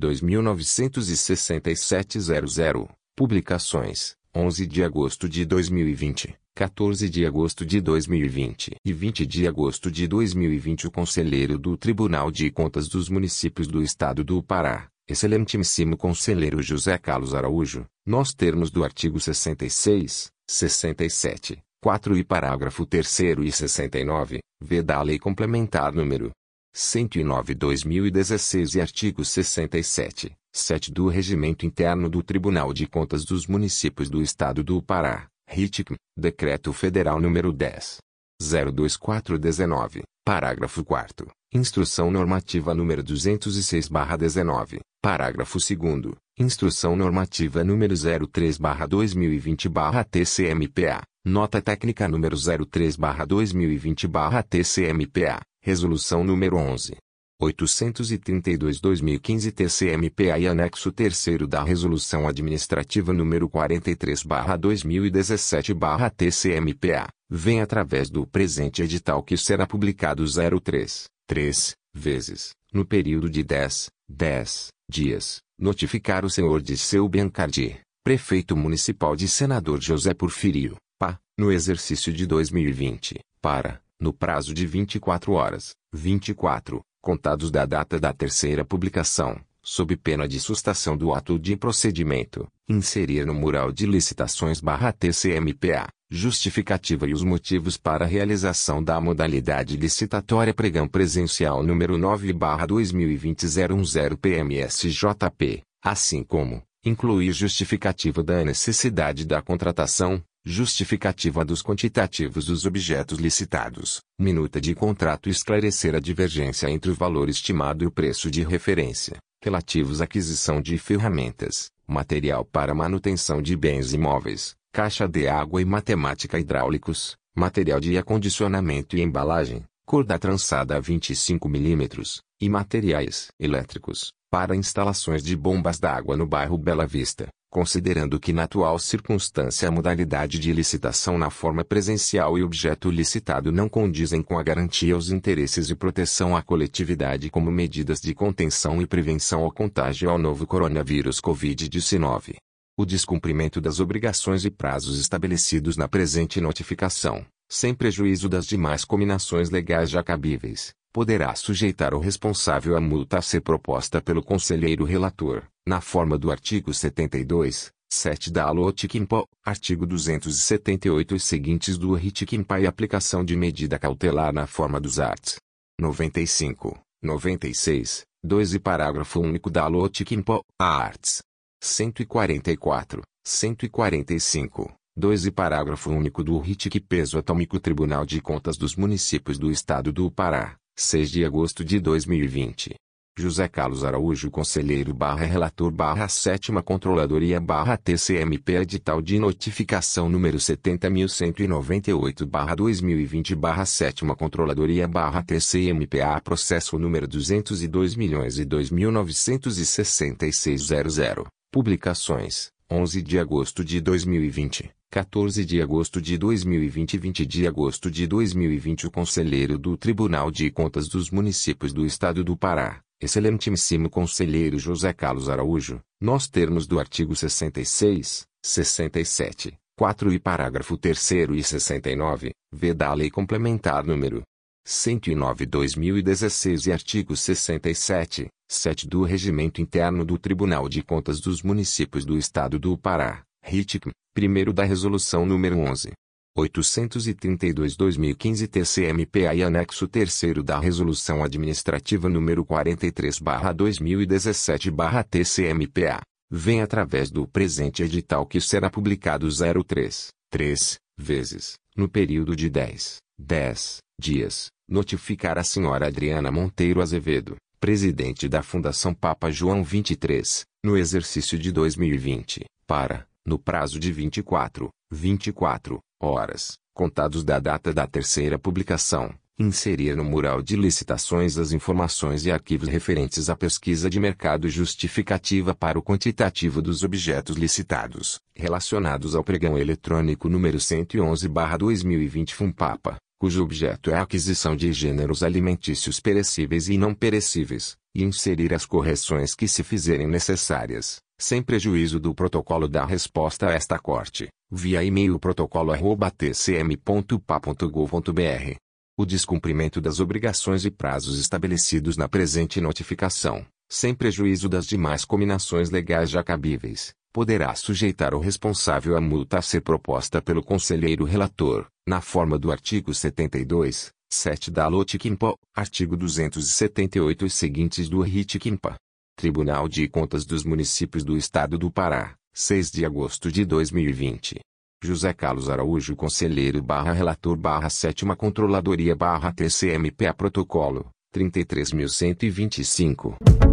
Publicações, 11 de agosto de 2020. 14 de agosto de 2020 e 20 de agosto de 2020 o Conselheiro do Tribunal de Contas dos Municípios do Estado do Pará, excelentíssimo Conselheiro José Carlos Araújo, nos termos do artigo 66, 67, 4 e parágrafo 3 e 69, v da Lei Complementar número 109/2016 e artigo 67, 7 do Regimento Interno do Tribunal de Contas dos Municípios do Estado do Pará RITIC, Decreto Federal número 10. 02419, parágrafo 4 Instrução Normativa número 206/19, parágrafo 2 Instrução Normativa número 03/2020/TCMPA, Nota Técnica número 03/2020/TCMPA, Resolução número 11. 832-2015 TCMPA e anexo 3 da Resolução Administrativa número 43-2017-TCMPA, vem através do presente edital que será publicado 03, 3, vezes, no período de 10, 10 dias, notificar o senhor de seu Biancardi, prefeito municipal de Senador José Porfírio, PA, no exercício de 2020, para, no prazo de 24 horas, 24, contados da data da terceira publicação, sob pena de sustação do ato de procedimento, inserir no mural de licitações barra TCMPA, justificativa e os motivos para a realização da modalidade licitatória pregão presencial número 9 barra 2020 010 PMSJP, assim como, incluir justificativa da necessidade da contratação, Justificativa dos quantitativos dos objetos licitados. Minuta de contrato esclarecer a divergência entre o valor estimado e o preço de referência, relativos à aquisição de ferramentas, material para manutenção de bens imóveis, caixa de água e matemática hidráulicos, material de acondicionamento e embalagem, corda trançada a 25 mm, e materiais elétricos, para instalações de bombas d'água no bairro Bela Vista, considerando que na atual circunstância a modalidade de licitação na forma presencial e objeto licitado não condizem com a garantia aos interesses e proteção à coletividade como medidas de contenção e prevenção ao contágio ao novo coronavírus Covid-19. O descumprimento das obrigações e prazos estabelecidos na presente notificação, sem prejuízo das demais combinações legais já cabíveis, poderá sujeitar o responsável à multa a ser proposta pelo conselheiro relator, na forma do artigo 72, 7 da Alotikimpo, artigo 278 e seguintes do Ritikimpa e aplicação de medida cautelar na forma dos arts. 95, 96, 2 e parágrafo único da Alotikimpo, arts. 144, 145, 2 e parágrafo único do RITIC Peso Atômico Tribunal de Contas dos Municípios do Estado do Pará, 6 de agosto de 2020. José Carlos Araújo Conselheiro barra Relator barra 7 Controladoria barra TCMP Edital de Notificação número 70.198 barra 2020 barra 7 Controladoria barra TCMPA Processo número 202 milhões e 2.966.00 Publicações 11 de agosto de 2020 14 de agosto de 2020 e 20 de agosto de 2020 O Conselheiro do Tribunal de Contas dos Municípios do Estado do Pará Excelentíssimo Conselheiro José Carlos Araújo, nos termos do artigo 66, 67, 4 e parágrafo 3 e 69, v da Lei Complementar número 109/2016 e artigo 67, 7 do Regimento Interno do Tribunal de Contas dos Municípios do Estado do Pará, RITIC, primeiro da Resolução número 11. 832-2015 TCMPA e anexo 3 da Resolução Administrativa número 43/2017/TCMPA, vem através do presente edital que será publicado 03, 3 vezes, no período de 10, 10 dias, notificar a senhora Adriana Monteiro Azevedo, presidente da Fundação Papa João 23, no exercício de 2020, para, no prazo de 24, 24 horas, contados da data da terceira publicação, inserir no mural de licitações as informações e arquivos referentes à pesquisa de mercado justificativa para o quantitativo dos objetos licitados, relacionados ao pregão eletrônico número 111/2020 FUNPAPA, cujo objeto é a aquisição de gêneros alimentícios perecíveis e não perecíveis, e inserir as correções que se fizerem necessárias, sem prejuízo do protocolo da resposta a esta corte, via e-mail protocolo@tcm.pa.gov.br. O descumprimento das obrigações e prazos estabelecidos na presente notificação, sem prejuízo das demais combinações legais já cabíveis, poderá sujeitar o responsável à multa a ser proposta pelo conselheiro relator, na forma do artigo 72, 7 da Lotiquimpa, artigo 278 e seguintes do RITQUIMPA. Tribunal de Contas dos Municípios do Estado do Pará, 6 de agosto de 2020. José Carlos Araújo Conselheiro barra Relator barra 7 Controladoria barra TCMPA Protocolo, 33.125.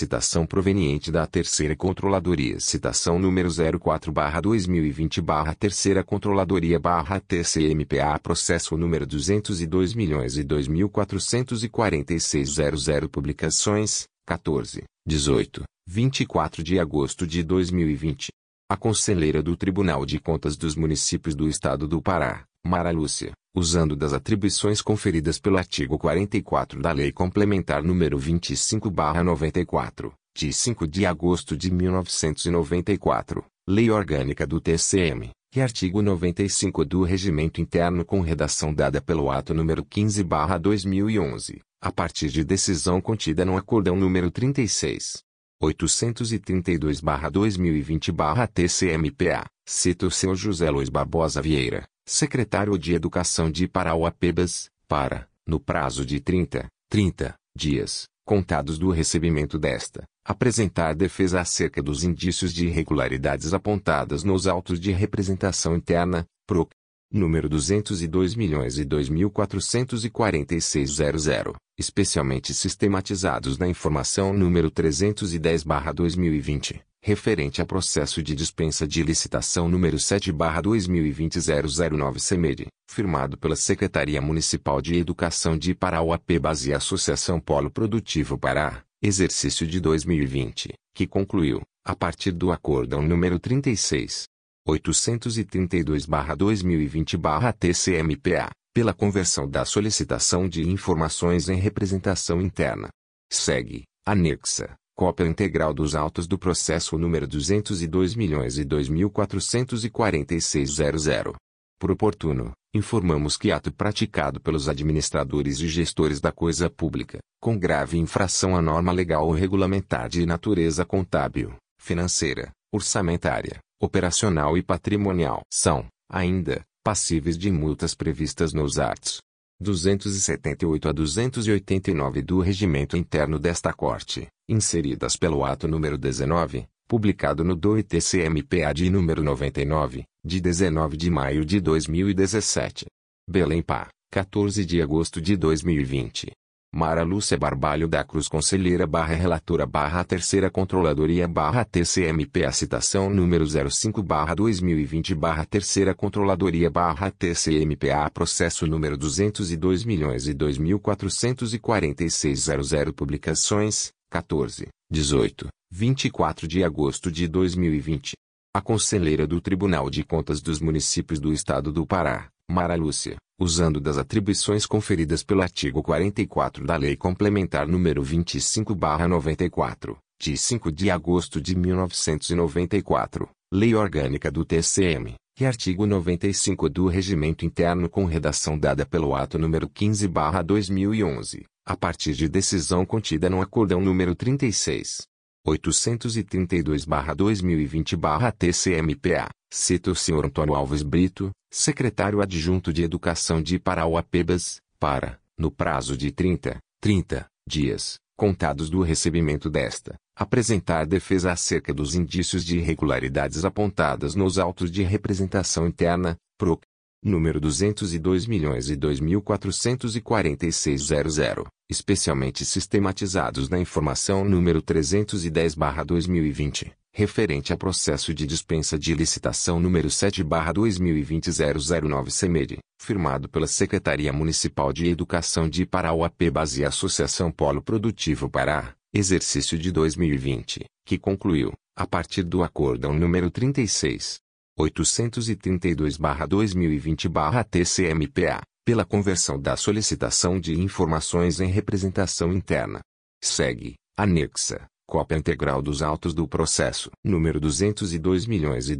Citação proveniente da Terceira Controladoria Citação número 04-2020 Terceira Controladoria TCMPA Processo número 202 milhões e 2.446.00 Publicações, 14, 18, 24 de agosto de 2020. A Conselheira do Tribunal de Contas dos Municípios do Estado do Pará, Mara Lúcia, usando das atribuições conferidas pelo artigo 44 da Lei Complementar número 25/94, de 5 de agosto de 1994, Lei Orgânica do TCM, e artigo 95 do Regimento Interno com redação dada pelo ato número 15/2011, a partir de decisão contida no acordão número 36 832/2020/TCMPA, cita o seu José Luiz Barbosa Vieira, secretário de Educação de Parauapebas, para, no prazo de 30, 30 dias, contados do recebimento desta, apresentar defesa acerca dos indícios de irregularidades apontadas nos autos de representação interna, PROC, número 202 milhões e 2.446.00, especialmente sistematizados na informação número 310/2020, referente a processo de dispensa de licitação número 7/2020-009 CEMED, firmado pela Secretaria Municipal de Educação de Parauapebas e Associação Polo Produtivo Pará, exercício de 2020, que concluiu, a partir do acórdão número 36 832-2020-TCMPA, pela conversão da solicitação de informações em representação interna. Segue, anexa, cópia integral dos autos do processo número 202 milhões e 2.446.00. Por oportuno, informamos que ato praticado pelos administradores e gestores da coisa pública, com grave infração à norma legal ou regulamentar de natureza contábil, financeira, orçamentária, operacional e patrimonial, são, ainda, passíveis de multas previstas nos arts. 278 a 289 do Regimento Interno desta Corte, inseridas pelo ato número 19, publicado no DOI-TCMPA de número 99, de 19 de maio de 2017. Belém Pá, 14 de agosto de 2020. Mara Lúcia Barbalho da Cruz Conselheira barra Relatora barra Terceira Controladoria barra TCMP a citação número 05 barra 2020 barra Terceira Controladoria barra TCMPA processo número 202 milhões e 2.446.00 publicações, 14, 18, 24 de agosto de 2020. A Conselheira do Tribunal de Contas dos Municípios do Estado do Pará, Mara Lúcia, usando das atribuições conferidas pelo artigo 44 da Lei Complementar número 25/94, de 5 de agosto de 1994, Lei Orgânica do TCM, e artigo 95 do Regimento Interno com redação dada pelo ato número 15/2011, a partir de decisão contida no acordão número 36 832-2020-TCMPA, cita o Sr. Antônio Alves Brito, secretário adjunto de Educação de Parauapebas, para, no prazo de 30, 30 dias, contados do recebimento desta, apresentar defesa acerca dos indícios de irregularidades apontadas nos autos de representação interna, PROC, número 202 milhões e 2.446.00, especialmente sistematizados na informação número 310/2020, referente a processo de dispensa de licitação número 7/2020-009 CEMED, firmado pela Secretaria Municipal de Educação de Parauapebas e Associação Polo Produtivo Pará, exercício de 2020, que concluiu, a partir do acórdão número 36 832-2020-TCMPA, pela conversão da solicitação de informações em representação interna. Segue, anexa, cópia integral dos autos do processo, número 202 milhões e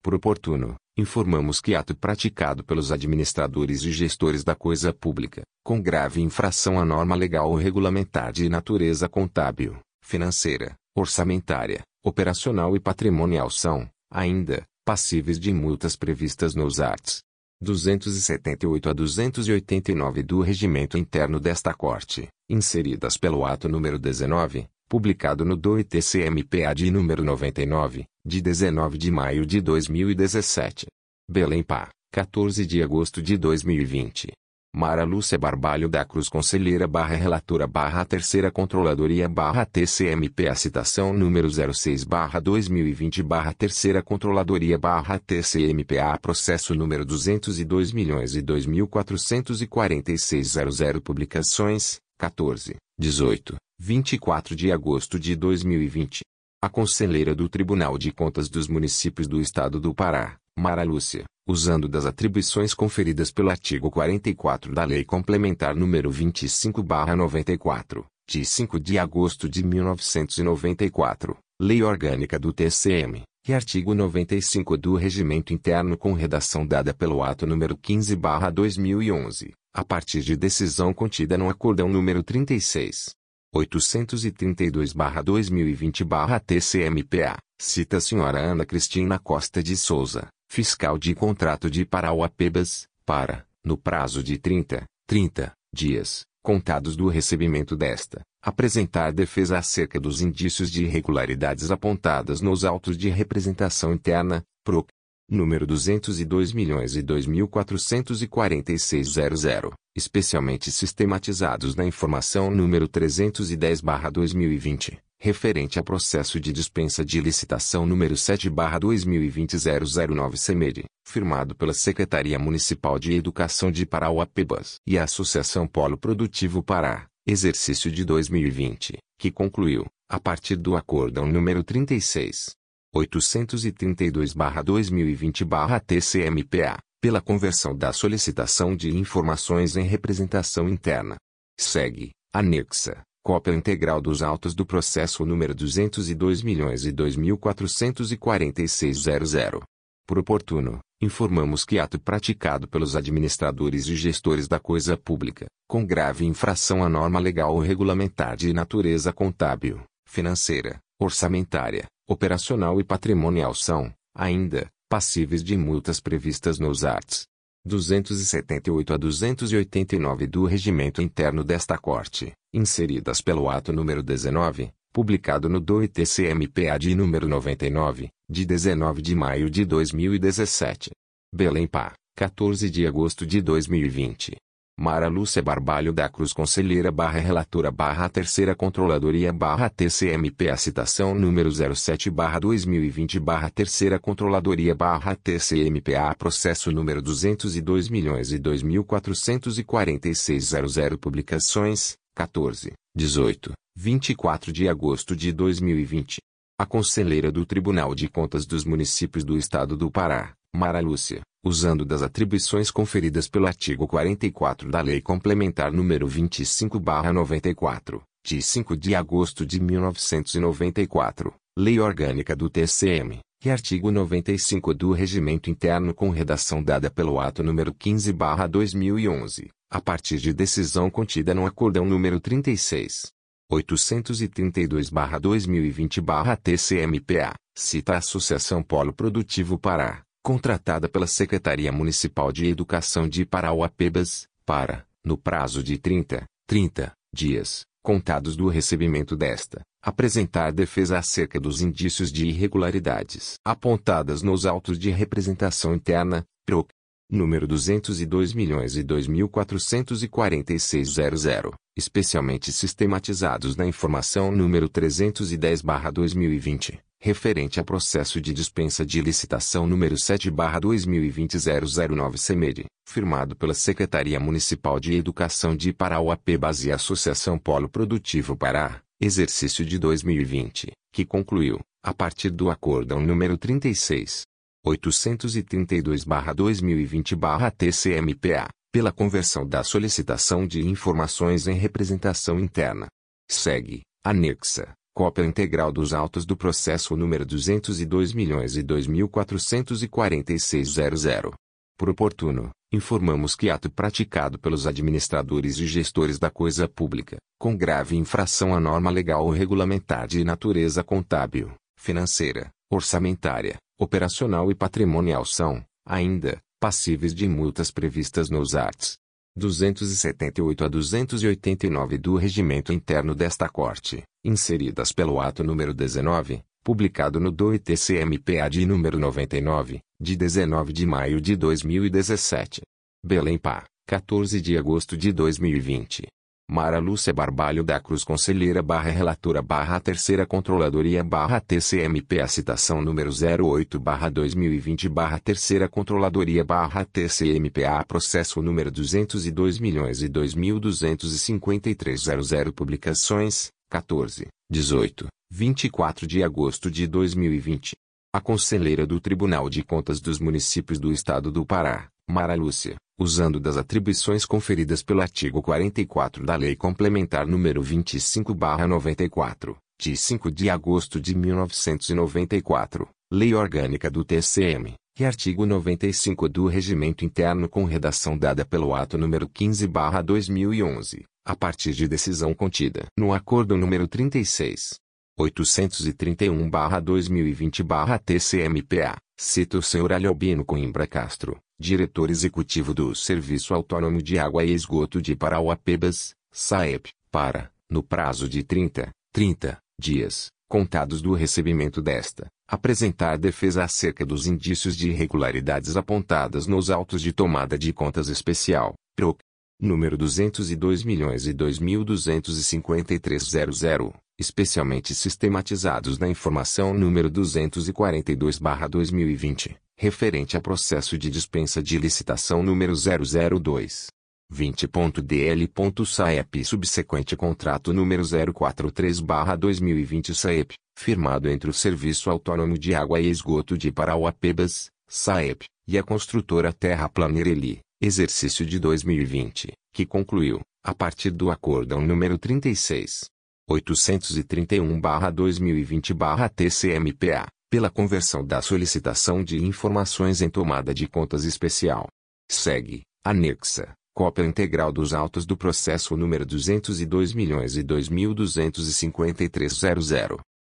Por oportuno, informamos que ato praticado pelos administradores e gestores da coisa pública, com grave infração à norma legal ou regulamentar de natureza contábil, financeira, orçamentária, operacional e patrimonial são, ainda, passíveis de multas previstas nos arts. 278 a 289 do Regimento Interno desta Corte, inseridas pelo ato número 19, publicado no DOI-TCMPA de número 99, de 19 de maio de 2017. Belém Pá, 14 de agosto de 2020. Mara Lúcia Barbalho da Cruz Conselheira barra Relatora barra Terceira Controladoria barra TCMP a citação número 06 barra 2020 barra Terceira Controladoria barra TCMPA processo número 202 milhões e 2.446.00 publicações, 14, 18, 24 de agosto de 2020. A Conselheira do Tribunal de Contas dos Municípios do Estado do Pará, Mara Lúcia, usando das atribuições conferidas pelo artigo 44 da Lei Complementar número 25/94, de 5 de agosto de 1994, Lei Orgânica do TCM, e artigo 95 do Regimento Interno com redação dada pelo ato número 15/2011, a partir de decisão contida no acordão número 36 832-2020-TCMPA, cita a senhora Ana Cristina Costa de Souza, fiscal de contrato de Parauapebas, para, no prazo de 30, 30 dias, contados do recebimento desta, apresentar defesa acerca dos indícios de irregularidades apontadas nos autos de representação interna, PROC, número 202 milhões e 2.446.00, especialmente sistematizados na informação número 310/2020 referente a processo de dispensa de licitação número 7/2020-009 CEMED, firmado pela Secretaria Municipal de Educação de Parauapebas e a Associação Polo Produtivo Pará, exercício de 2020, que concluiu, a partir do acórdão número 36 832/2020/TCMPA, pela conversão da solicitação de informações em representação interna. Segue, anexa, Cópia integral dos autos do processo número 202 milhões e 2.446.00. Por oportuno, informamos que ato praticado pelos administradores e gestores da coisa pública, com grave infração à norma legal ou regulamentar de natureza contábil, financeira, orçamentária, operacional e patrimonial são, ainda, passíveis de multas previstas nos arts. 278 a 289 do Regimento Interno desta Corte, inseridas pelo ato número 19, publicado no DOI-TCMPA de número 99, de 19 de maio de 2017. Belém Pá, 14 de agosto de 2020. Mara Lúcia Barbalho da Cruz Conselheira barra Relatora barra Terceira Controladoria barra TCMP a citação número 07 barra 2020 barra Terceira Controladoria barra TCMPA processo número 202 milhões e 2.446.00 publicações, 14, 18, 24 de agosto de 2020. A Conselheira do Tribunal de Contas dos Municípios do Estado do Pará, Mara Lúcia usando das atribuições conferidas pelo artigo 44 da Lei Complementar número 25/94, de 5 de agosto de 1994, Lei Orgânica do TCM, e artigo 95 do Regimento Interno com redação dada pelo ato número 15/2011, a partir de decisão contida no acordão número 36 832/2020/TCMPA, cita a Associação Polo Produtivo Pará contratada pela Secretaria Municipal de Educação de Parauapebas, para, no prazo de 30, 30 dias, contados do recebimento desta, apresentar defesa acerca dos indícios de irregularidades apontadas nos autos de representação interna, PROC, número 202 milhões e 2.446.00, especialmente sistematizados na informação número 310/2020 referente a processo de dispensa de licitação número 7/2020-009 CEMED, firmado pela Secretaria Municipal de Educação de Parauapebas e Associação Polo Produtivo Pará, exercício de 2020, que concluiu, a partir do acórdão número 36 832/2020/TCMPA, pela conversão da solicitação de informações em representação interna. Segue, anexa Cópia integral dos autos do processo número 202 milhões e 2.446.00. Por oportuno, informamos que ato praticado pelos administradores e gestores da coisa pública, com grave infração à norma legal ou regulamentar de natureza contábil, financeira, orçamentária, operacional e patrimonial são, ainda, passíveis de multas previstas nos arts. 278 a 289 do Regimento Interno desta Corte, inseridas pelo ato número 19, publicado no DOI-TCMPA de número 99, de 19 de maio de 2017. Belém Pá, 14 de agosto de 2020. Mara Lúcia Barbalho da Cruz Conselheira barra Relatora barra Terceira Controladoria barra TCMP a citação número 08 barra 2020 barra Terceira Controladoria barra TCMPA processo número 202 milhões e 2.253.00 publicações, 14, 18, 24 de agosto de 2020. A Conselheira do Tribunal de Contas dos Municípios do Estado do Pará, Mara Lúcia, usando das atribuições conferidas pelo artigo 44 da Lei Complementar número 25/94, de 5 de agosto de 1994, Lei Orgânica do TCM, e artigo 95 do Regimento Interno com redação dada pelo ato número 15/2011, a partir de decisão contida no acordo número 36 831/2020/TCMPA, cita o Sr. Albino Coimbra Castro, diretor executivo do Serviço Autônomo de Água e Esgoto de Parauapebas, SAEP, para, no prazo de 30, 30 dias, contados do recebimento desta, apresentar defesa acerca dos indícios de irregularidades apontadas nos autos de tomada de contas especial, PROC, número 202 milhões e 2.253.00, especialmente sistematizados na informação número 242/2020 referente a processo de dispensa de licitação número 002. 20.dl.saep subsequente contrato número 043-2020 SAEP, firmado entre o Serviço Autônomo de Água e Esgoto de Parauapebas, SAEP, e a construtora Terra Planereli, exercício de 2020, que concluiu, a partir do acórdão número 36. 831-2020-TCMPA, pela conversão da solicitação de informações em tomada de contas especial. Segue, anexa, cópia integral dos autos do processo número 202 milhões e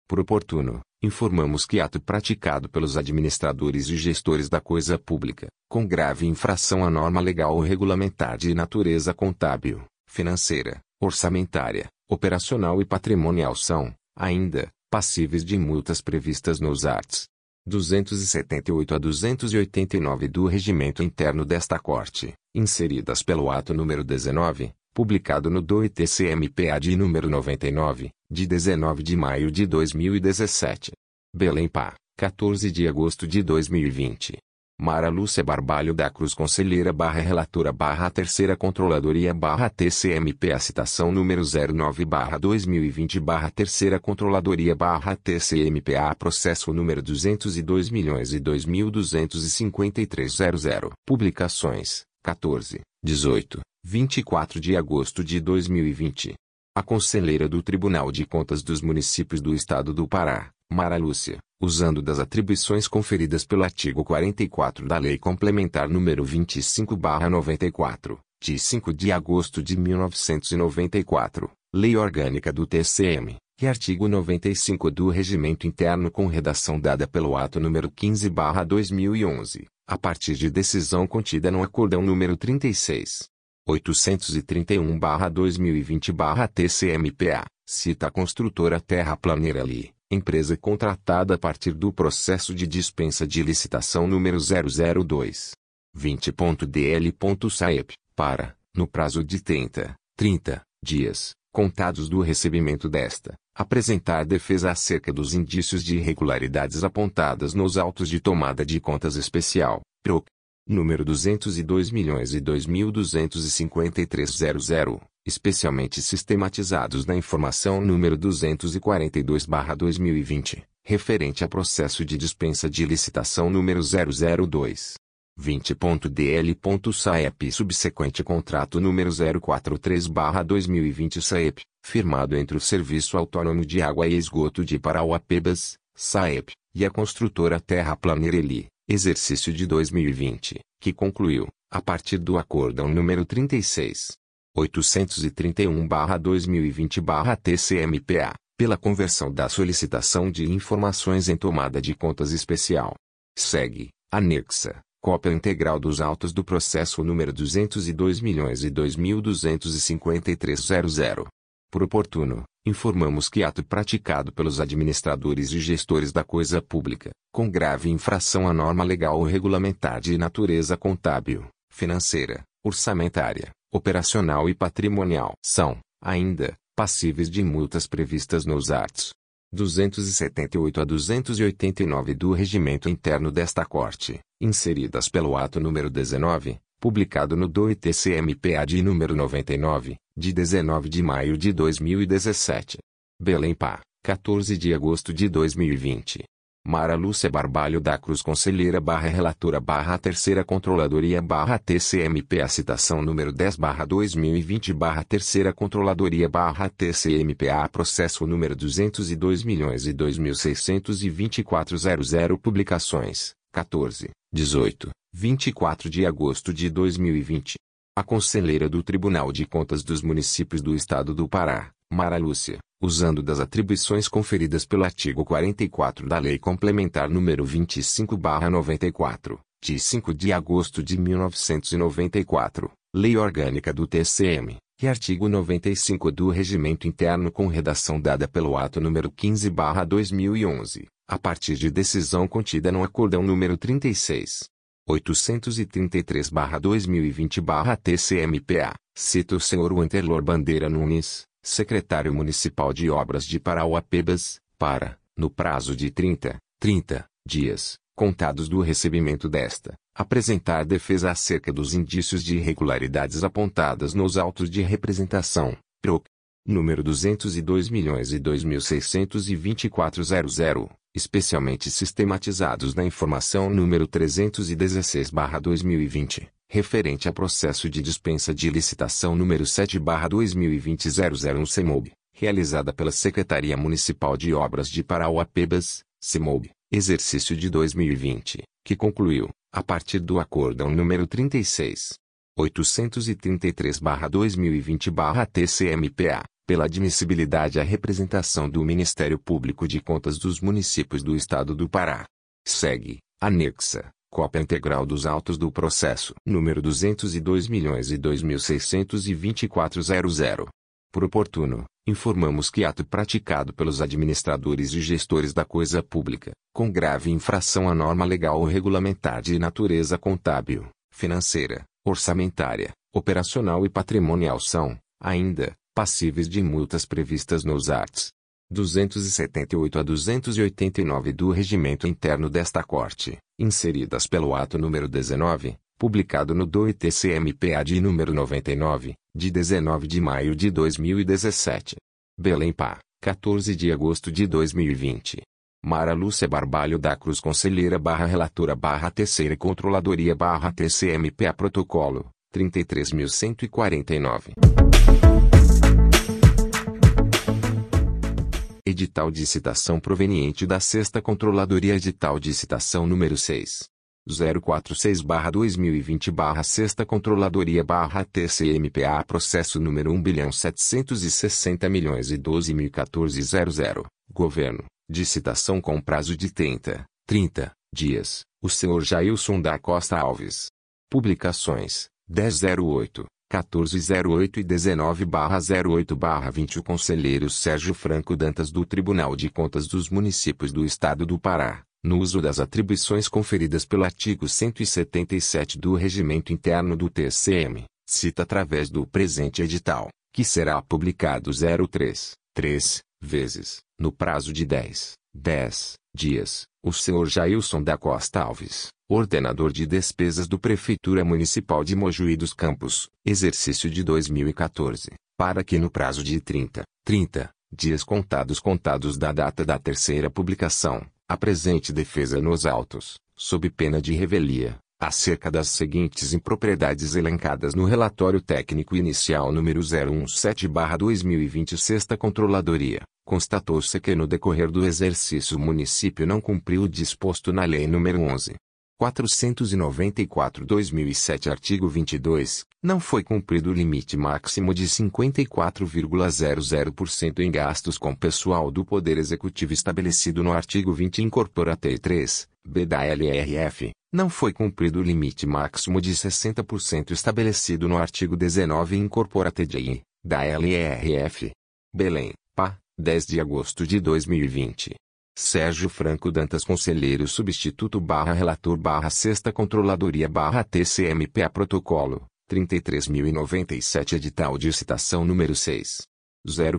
Por oportuno, informamos que ato praticado pelos administradores e gestores da coisa pública, com grave infração à norma legal ou regulamentar de natureza contábil, financeira, orçamentária, operacional e patrimonial são, ainda, passíveis de multas previstas nos arts. 278 a 289 do Regimento Interno desta Corte, inseridas pelo ato número 19, publicado no DOI-TCMPA de número 99, de 19 de maio de 2017. Belém Pá, 14 de agosto de 2020. Mara Lúcia Barbalho da Cruz Conselheira barra Relatora barra Terceira Controladoria barra TCMP a citação número 09 barra 2020 barra Terceira Controladoria barra TCMPA processo número 202 milhões e 2.253.00 Publicações, 14, 18, 24 de agosto de 2020 A Conselheira do Tribunal de Contas dos Municípios do Estado do Pará, Mara Lúcia, usando das atribuições conferidas pelo artigo 44 da Lei Complementar número 25/94, de 5 de agosto de 1994, Lei Orgânica do TCM, e artigo 95 do Regimento Interno com redação dada pelo ato número 15/2011, a partir de decisão contida no acordão número 36 831/2020/TCMPA, cita a construtora Terraplaneira ali empresa contratada a partir do processo de dispensa de licitação número 002. 20.dl.saep, para, no prazo de 30, 30 dias, contados do recebimento desta, apresentar defesa acerca dos indícios de irregularidades apontadas nos autos de tomada de contas especial, PROC, número 202 milhões e especialmente sistematizados na informação número 242/2020, referente a processo de dispensa de licitação número 002 20.dl.saep subsequente contrato número 043/2020 SAEP, firmado entre o Serviço Autônomo de Água e Esgoto de Parauapebas, SAEP, e a construtora Terra Planereli, exercício de 2020, que concluiu, a partir do acórdão número 36 831-2020-TCMPA, pela conversão da solicitação de informações em tomada de contas especial. Segue, anexa, cópia integral dos autos do processo número 202 milhões e Por oportuno, informamos que ato praticado pelos administradores e gestores da coisa pública, com grave infração à norma legal ou regulamentar de natureza contábil, financeira, orçamentária, operacional e patrimonial são, ainda, passíveis de multas previstas nos arts. 278 a 289 do Regimento Interno desta Corte, inseridas pelo ato número 19, publicado no DOI-TCMPA de número 99, de 19 de maio de 2017. Belém Pá, 14 de agosto de 2020. Mara Lúcia Barbalho da Cruz Conselheira barra Relatora barra Terceira Controladoria barra TCMP a citação número 10 barra 2020 barra Terceira Controladoria barra TCMPA processo número 202 milhões e 2.624.00 publicações, 14, 18, 24 de agosto de 2020. A Conselheira do Tribunal de Contas dos Municípios do Estado do Pará, Mara Lúcia, usando das atribuições conferidas pelo artigo 44 da Lei Complementar número 25/94, de 5 de agosto de 1994, Lei Orgânica do TCM, e artigo 95 do Regimento Interno com redação dada pelo ato número 15/2011, a partir de decisão contida no acordão número 36 833/2020/TCMPA, cita o senhor Winterlor Bandeira Nunes, secretário municipal de obras de Parauapebas, para, no prazo de 30, 30 dias, contados do recebimento desta, apresentar defesa acerca dos indícios de irregularidades apontadas nos autos de representação, PROC, número 202 milhões e especialmente sistematizados na informação número 316/2020 referente a processo de dispensa de licitação número 7/2020-001 CEMOB, realizada pela Secretaria Municipal de Obras de Parauapebas, CEMOB, exercício de 2020, que concluiu, a partir do Acórdão número 36. 833-2020-TCMPA, pela admissibilidade à representação do Ministério Público de Contas dos Municípios do Estado do Pará. Segue, anexa, cópia integral dos autos do processo número 202.002.624.00. Por oportuno, informamos que ato praticado pelos administradores e gestores da coisa pública, com grave infração à norma legal ou regulamentar de natureza contábil, financeira, orçamentária, operacional e patrimonial são, ainda, passíveis de multas previstas nos arts. 278 a 289 do Regimento Interno desta Corte, inseridas pelo ato número 19, publicado no DOI-TCMPA de número 99, de 19 de maio de 2017. Belém Pá, 14 de agosto de 2020. Mara Lúcia Barbalho da Cruz Conselheira barra Relatora barra Terceira Controladoria barra TCMPA Protocolo, 33.149. Edital de citação proveniente da Sexta Controladoria Edital de citação número 6. 046-2020 Sexta Controladoria barra TCMPA Processo número 1 bilhão 760 milhões e 12 mil 14 00 Governo de citação com prazo de 30, 30 dias, o senhor Jailson da Costa Alves. Publicações, 1008, 1408 e 19-08-20 O conselheiro Sérgio Franco Dantas do Tribunal de Contas dos Municípios do Estado do Pará, no uso das atribuições conferidas pelo artigo 177 do Regimento Interno do TCM, cita através do presente edital, que será publicado 03, 3, vezes, no prazo de 10, 10 dias, o senhor Jailson da Costa Alves, ordenador de despesas do Prefeitura Municipal de Mojuí dos Campos, exercício de 2014, para que no prazo de 30, 30 dias contados contados da data da terceira publicação, apresente defesa nos autos, sob pena de revelia, acerca das seguintes impropriedades elencadas no relatório técnico inicial número 017/2020 Sexta Controladoria. Constatou-se que no decorrer do exercício o município não cumpriu o disposto na Lei nº 11. 494-2007 Artigo 22, não foi cumprido o limite máximo de 54,00% em gastos com pessoal do Poder Executivo estabelecido no artigo 20 Incorporate 3, B da LRF, não foi cumprido o limite máximo de 60% estabelecido no artigo 19 Incorporate J, da LRF. Belém, PA, 10 de agosto de 2020. Sérgio Franco Dantas Conselheiro Substituto barra Relator barra Sexta Controladoria barra TCMPA Protocolo, 33.097 Edital de Citação número 6.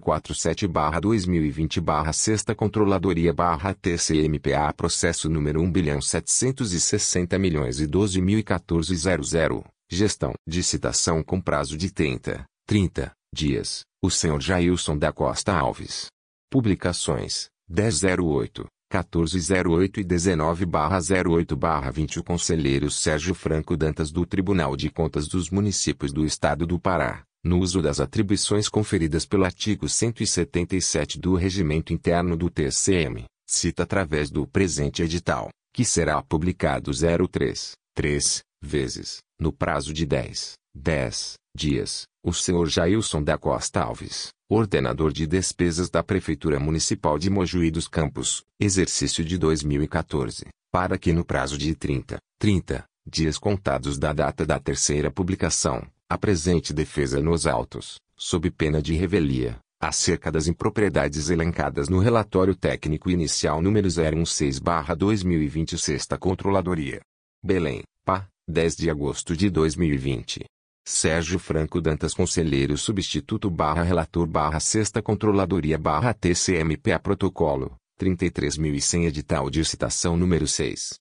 047 barra 2020 barra Sexta Controladoria barra TCMPA Processo número 1 bilhão 760 milhões e 12 mil e 14 00. Gestão de citação com prazo de 30, 30 dias. O senhor Jailson da Costa Alves. Publicações 1008, 1408 e 19-08-20 O conselheiro Sérgio Franco Dantas do Tribunal de Contas dos Municípios do Estado do Pará, no uso das atribuições conferidas pelo artigo 177 do Regimento Interno do TCM, cita através do presente edital, que será publicado 03, 3, vezes, no prazo de 10, 10 dias, o senhor Jailson da Costa Alves, ordenador de despesas da Prefeitura Municipal de Mojuí dos Campos, exercício de 2014, para que no prazo de 30, 30 dias contados da data da terceira publicação, apresente defesa nos autos, sob pena de revelia, acerca das impropriedades elencadas no relatório técnico inicial número 016/2020 Sexta Controladoria. Belém, PA, 10 de agosto de 2020. Sérgio Franco Dantas Conselheiro Substituto barra Relator barra Sexta Controladoria barra TCMPA Protocolo, 33.100 Edital de Citação número 6.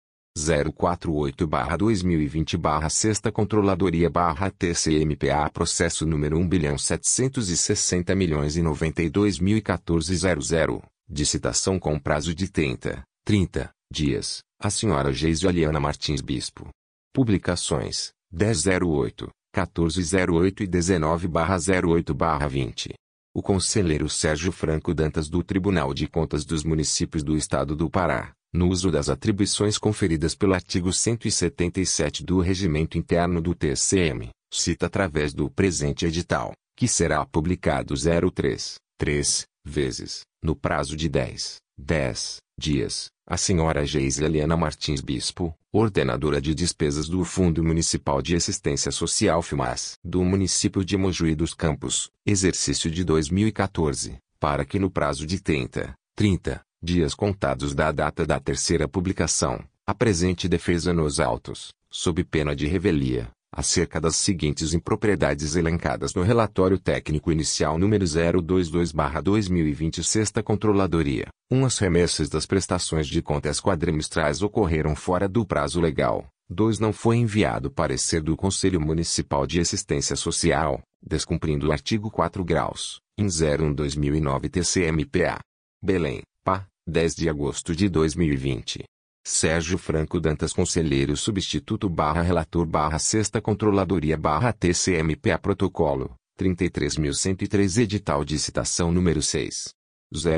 048 barra 2020 barra Sexta Controladoria barra TCMPA Processo número 1 bilhão 760 milhões e 92 mil 14 00, de citação com prazo de 30, 30 dias, a senhora Geisio Aliana Martins Bispo. Publicações, 1008, 1408 e 19-08-20. O conselheiro Sérgio Franco Dantas do Tribunal de Contas dos Municípios do Estado do Pará, no uso das atribuições conferidas pelo artigo 177 do Regimento Interno do TCM, cita através do presente edital, que será publicado 03, 3, vezes, no prazo de 10, 10 dias, a senhora Geise Helena Martins Bispo, ordenadora de despesas do Fundo Municipal de Assistência Social FMAS, do município de Mojuí dos Campos, exercício de 2014, para que no prazo de 30, 30 dias contados da data da terceira publicação, apresente defesa nos autos, sob pena de revelia, acerca das seguintes impropriedades elencadas no relatório técnico inicial número 022/2020 Sexta Controladoria. 1. As remessas das prestações de contas quadrimestrais ocorreram fora do prazo legal. 2. Não foi enviado parecer do Conselho Municipal de Assistência Social, descumprindo o artigo 4 graus, em 01-2009 TCMPA. Belém, PA, 10 de agosto de 2020. Sérgio Franco Dantas Conselheiro Substituto barra Relator barra Sexta Controladoria barra TCMPA Protocolo, 33.103 Edital de Citação número 6.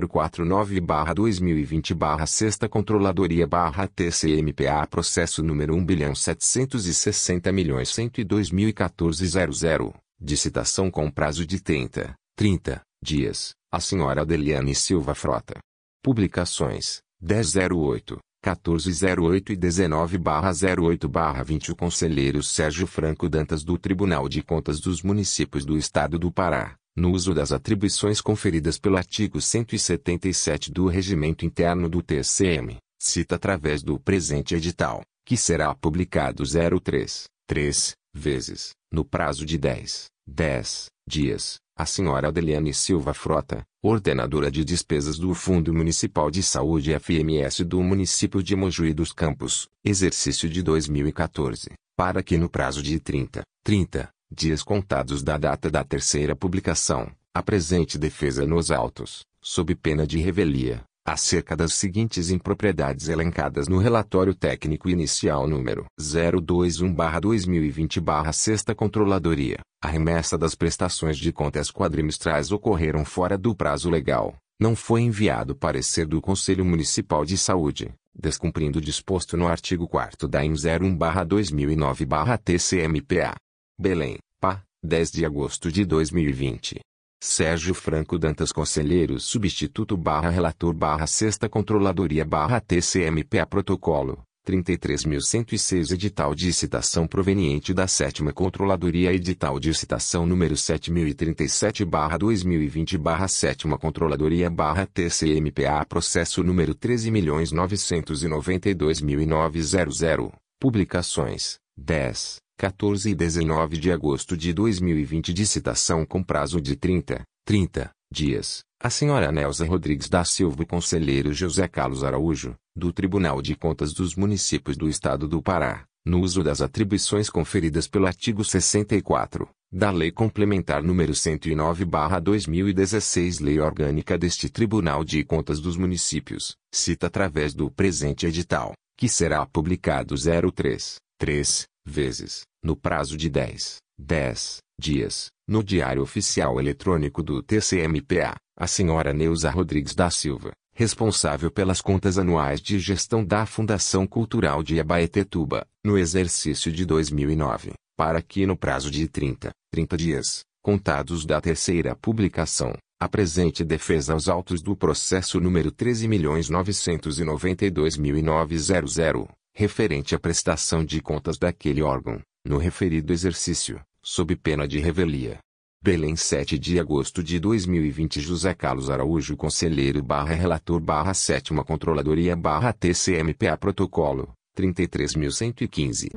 049 barra 2020 barra Sexta Controladoria barra TCMPA Processo número 1 bilhão 760 milhões 102 mil 00, de citação com prazo de 30, 30 dias, a senhora Adeliane Silva Frota. Publicações, 1008. 1408 e 19-08-20 O conselheiro Sérgio Franco Dantas do Tribunal de Contas dos Municípios do Estado do Pará, no uso das atribuições conferidas pelo artigo 177 do Regimento Interno do TCM, cita através do presente edital, que será publicado 03, 3, vezes, no prazo de 10, 10 dias, a senhora Adeliane Silva Frota, ordenadora de despesas do Fundo Municipal de Saúde FMS do município de Mojuí dos Campos, exercício de 2014, para que no prazo de 30, 30 dias contados da data da terceira publicação, apresente defesa nos autos, sob pena de revelia, acerca das seguintes impropriedades elencadas no relatório técnico inicial número 021/2020/Sexta Controladoria. A remessa das prestações de contas quadrimestrais ocorreram fora do prazo legal. Não foi enviado parecer do Conselho Municipal de Saúde, descumprindo o disposto no artigo 4 da IN 01/2009/TCMPA. Belém, PA, 10 de agosto de 2020. Sérgio Franco Dantas Conselheiro Substituto barra Relator barra Sexta Controladoria barra TCMPA Protocolo, 33.106 Edital de citação proveniente da Sétima Controladoria Edital de citação número 7037 barra 2020 barra Sétima Controladoria barra TCMPA Processo número 13.992.900 Publicações, 10. 14 e 19 de agosto de 2020 de citação com prazo de 30, 30 dias, a senhora Nelsa Rodrigues da Silva e conselheiro José Carlos Araújo, do Tribunal de Contas dos Municípios do Estado do Pará, no uso das atribuições conferidas pelo artigo 64 da Lei Complementar número 109/2016 Lei Orgânica deste Tribunal de Contas dos Municípios, cita através do presente edital, que será publicado 03 3 vezes, no prazo de 10, 10 dias, no Diário Oficial Eletrônico do TCMPA, a senhora Neuza Rodrigues da Silva, responsável pelas contas anuais de gestão da Fundação Cultural de Abaetetuba, no exercício de 2009, para que no prazo de 30, 30 dias, contados da terceira publicação, apresente defesa aos autos do processo número 13.992.900 referente à prestação de contas daquele órgão, no referido exercício, sob pena de revelia. Belém 7 de agosto de 2020 José Carlos Araújo Conselheiro barra Relator barra Sétima Controladoria barra TCMPA Protocolo, 33.115.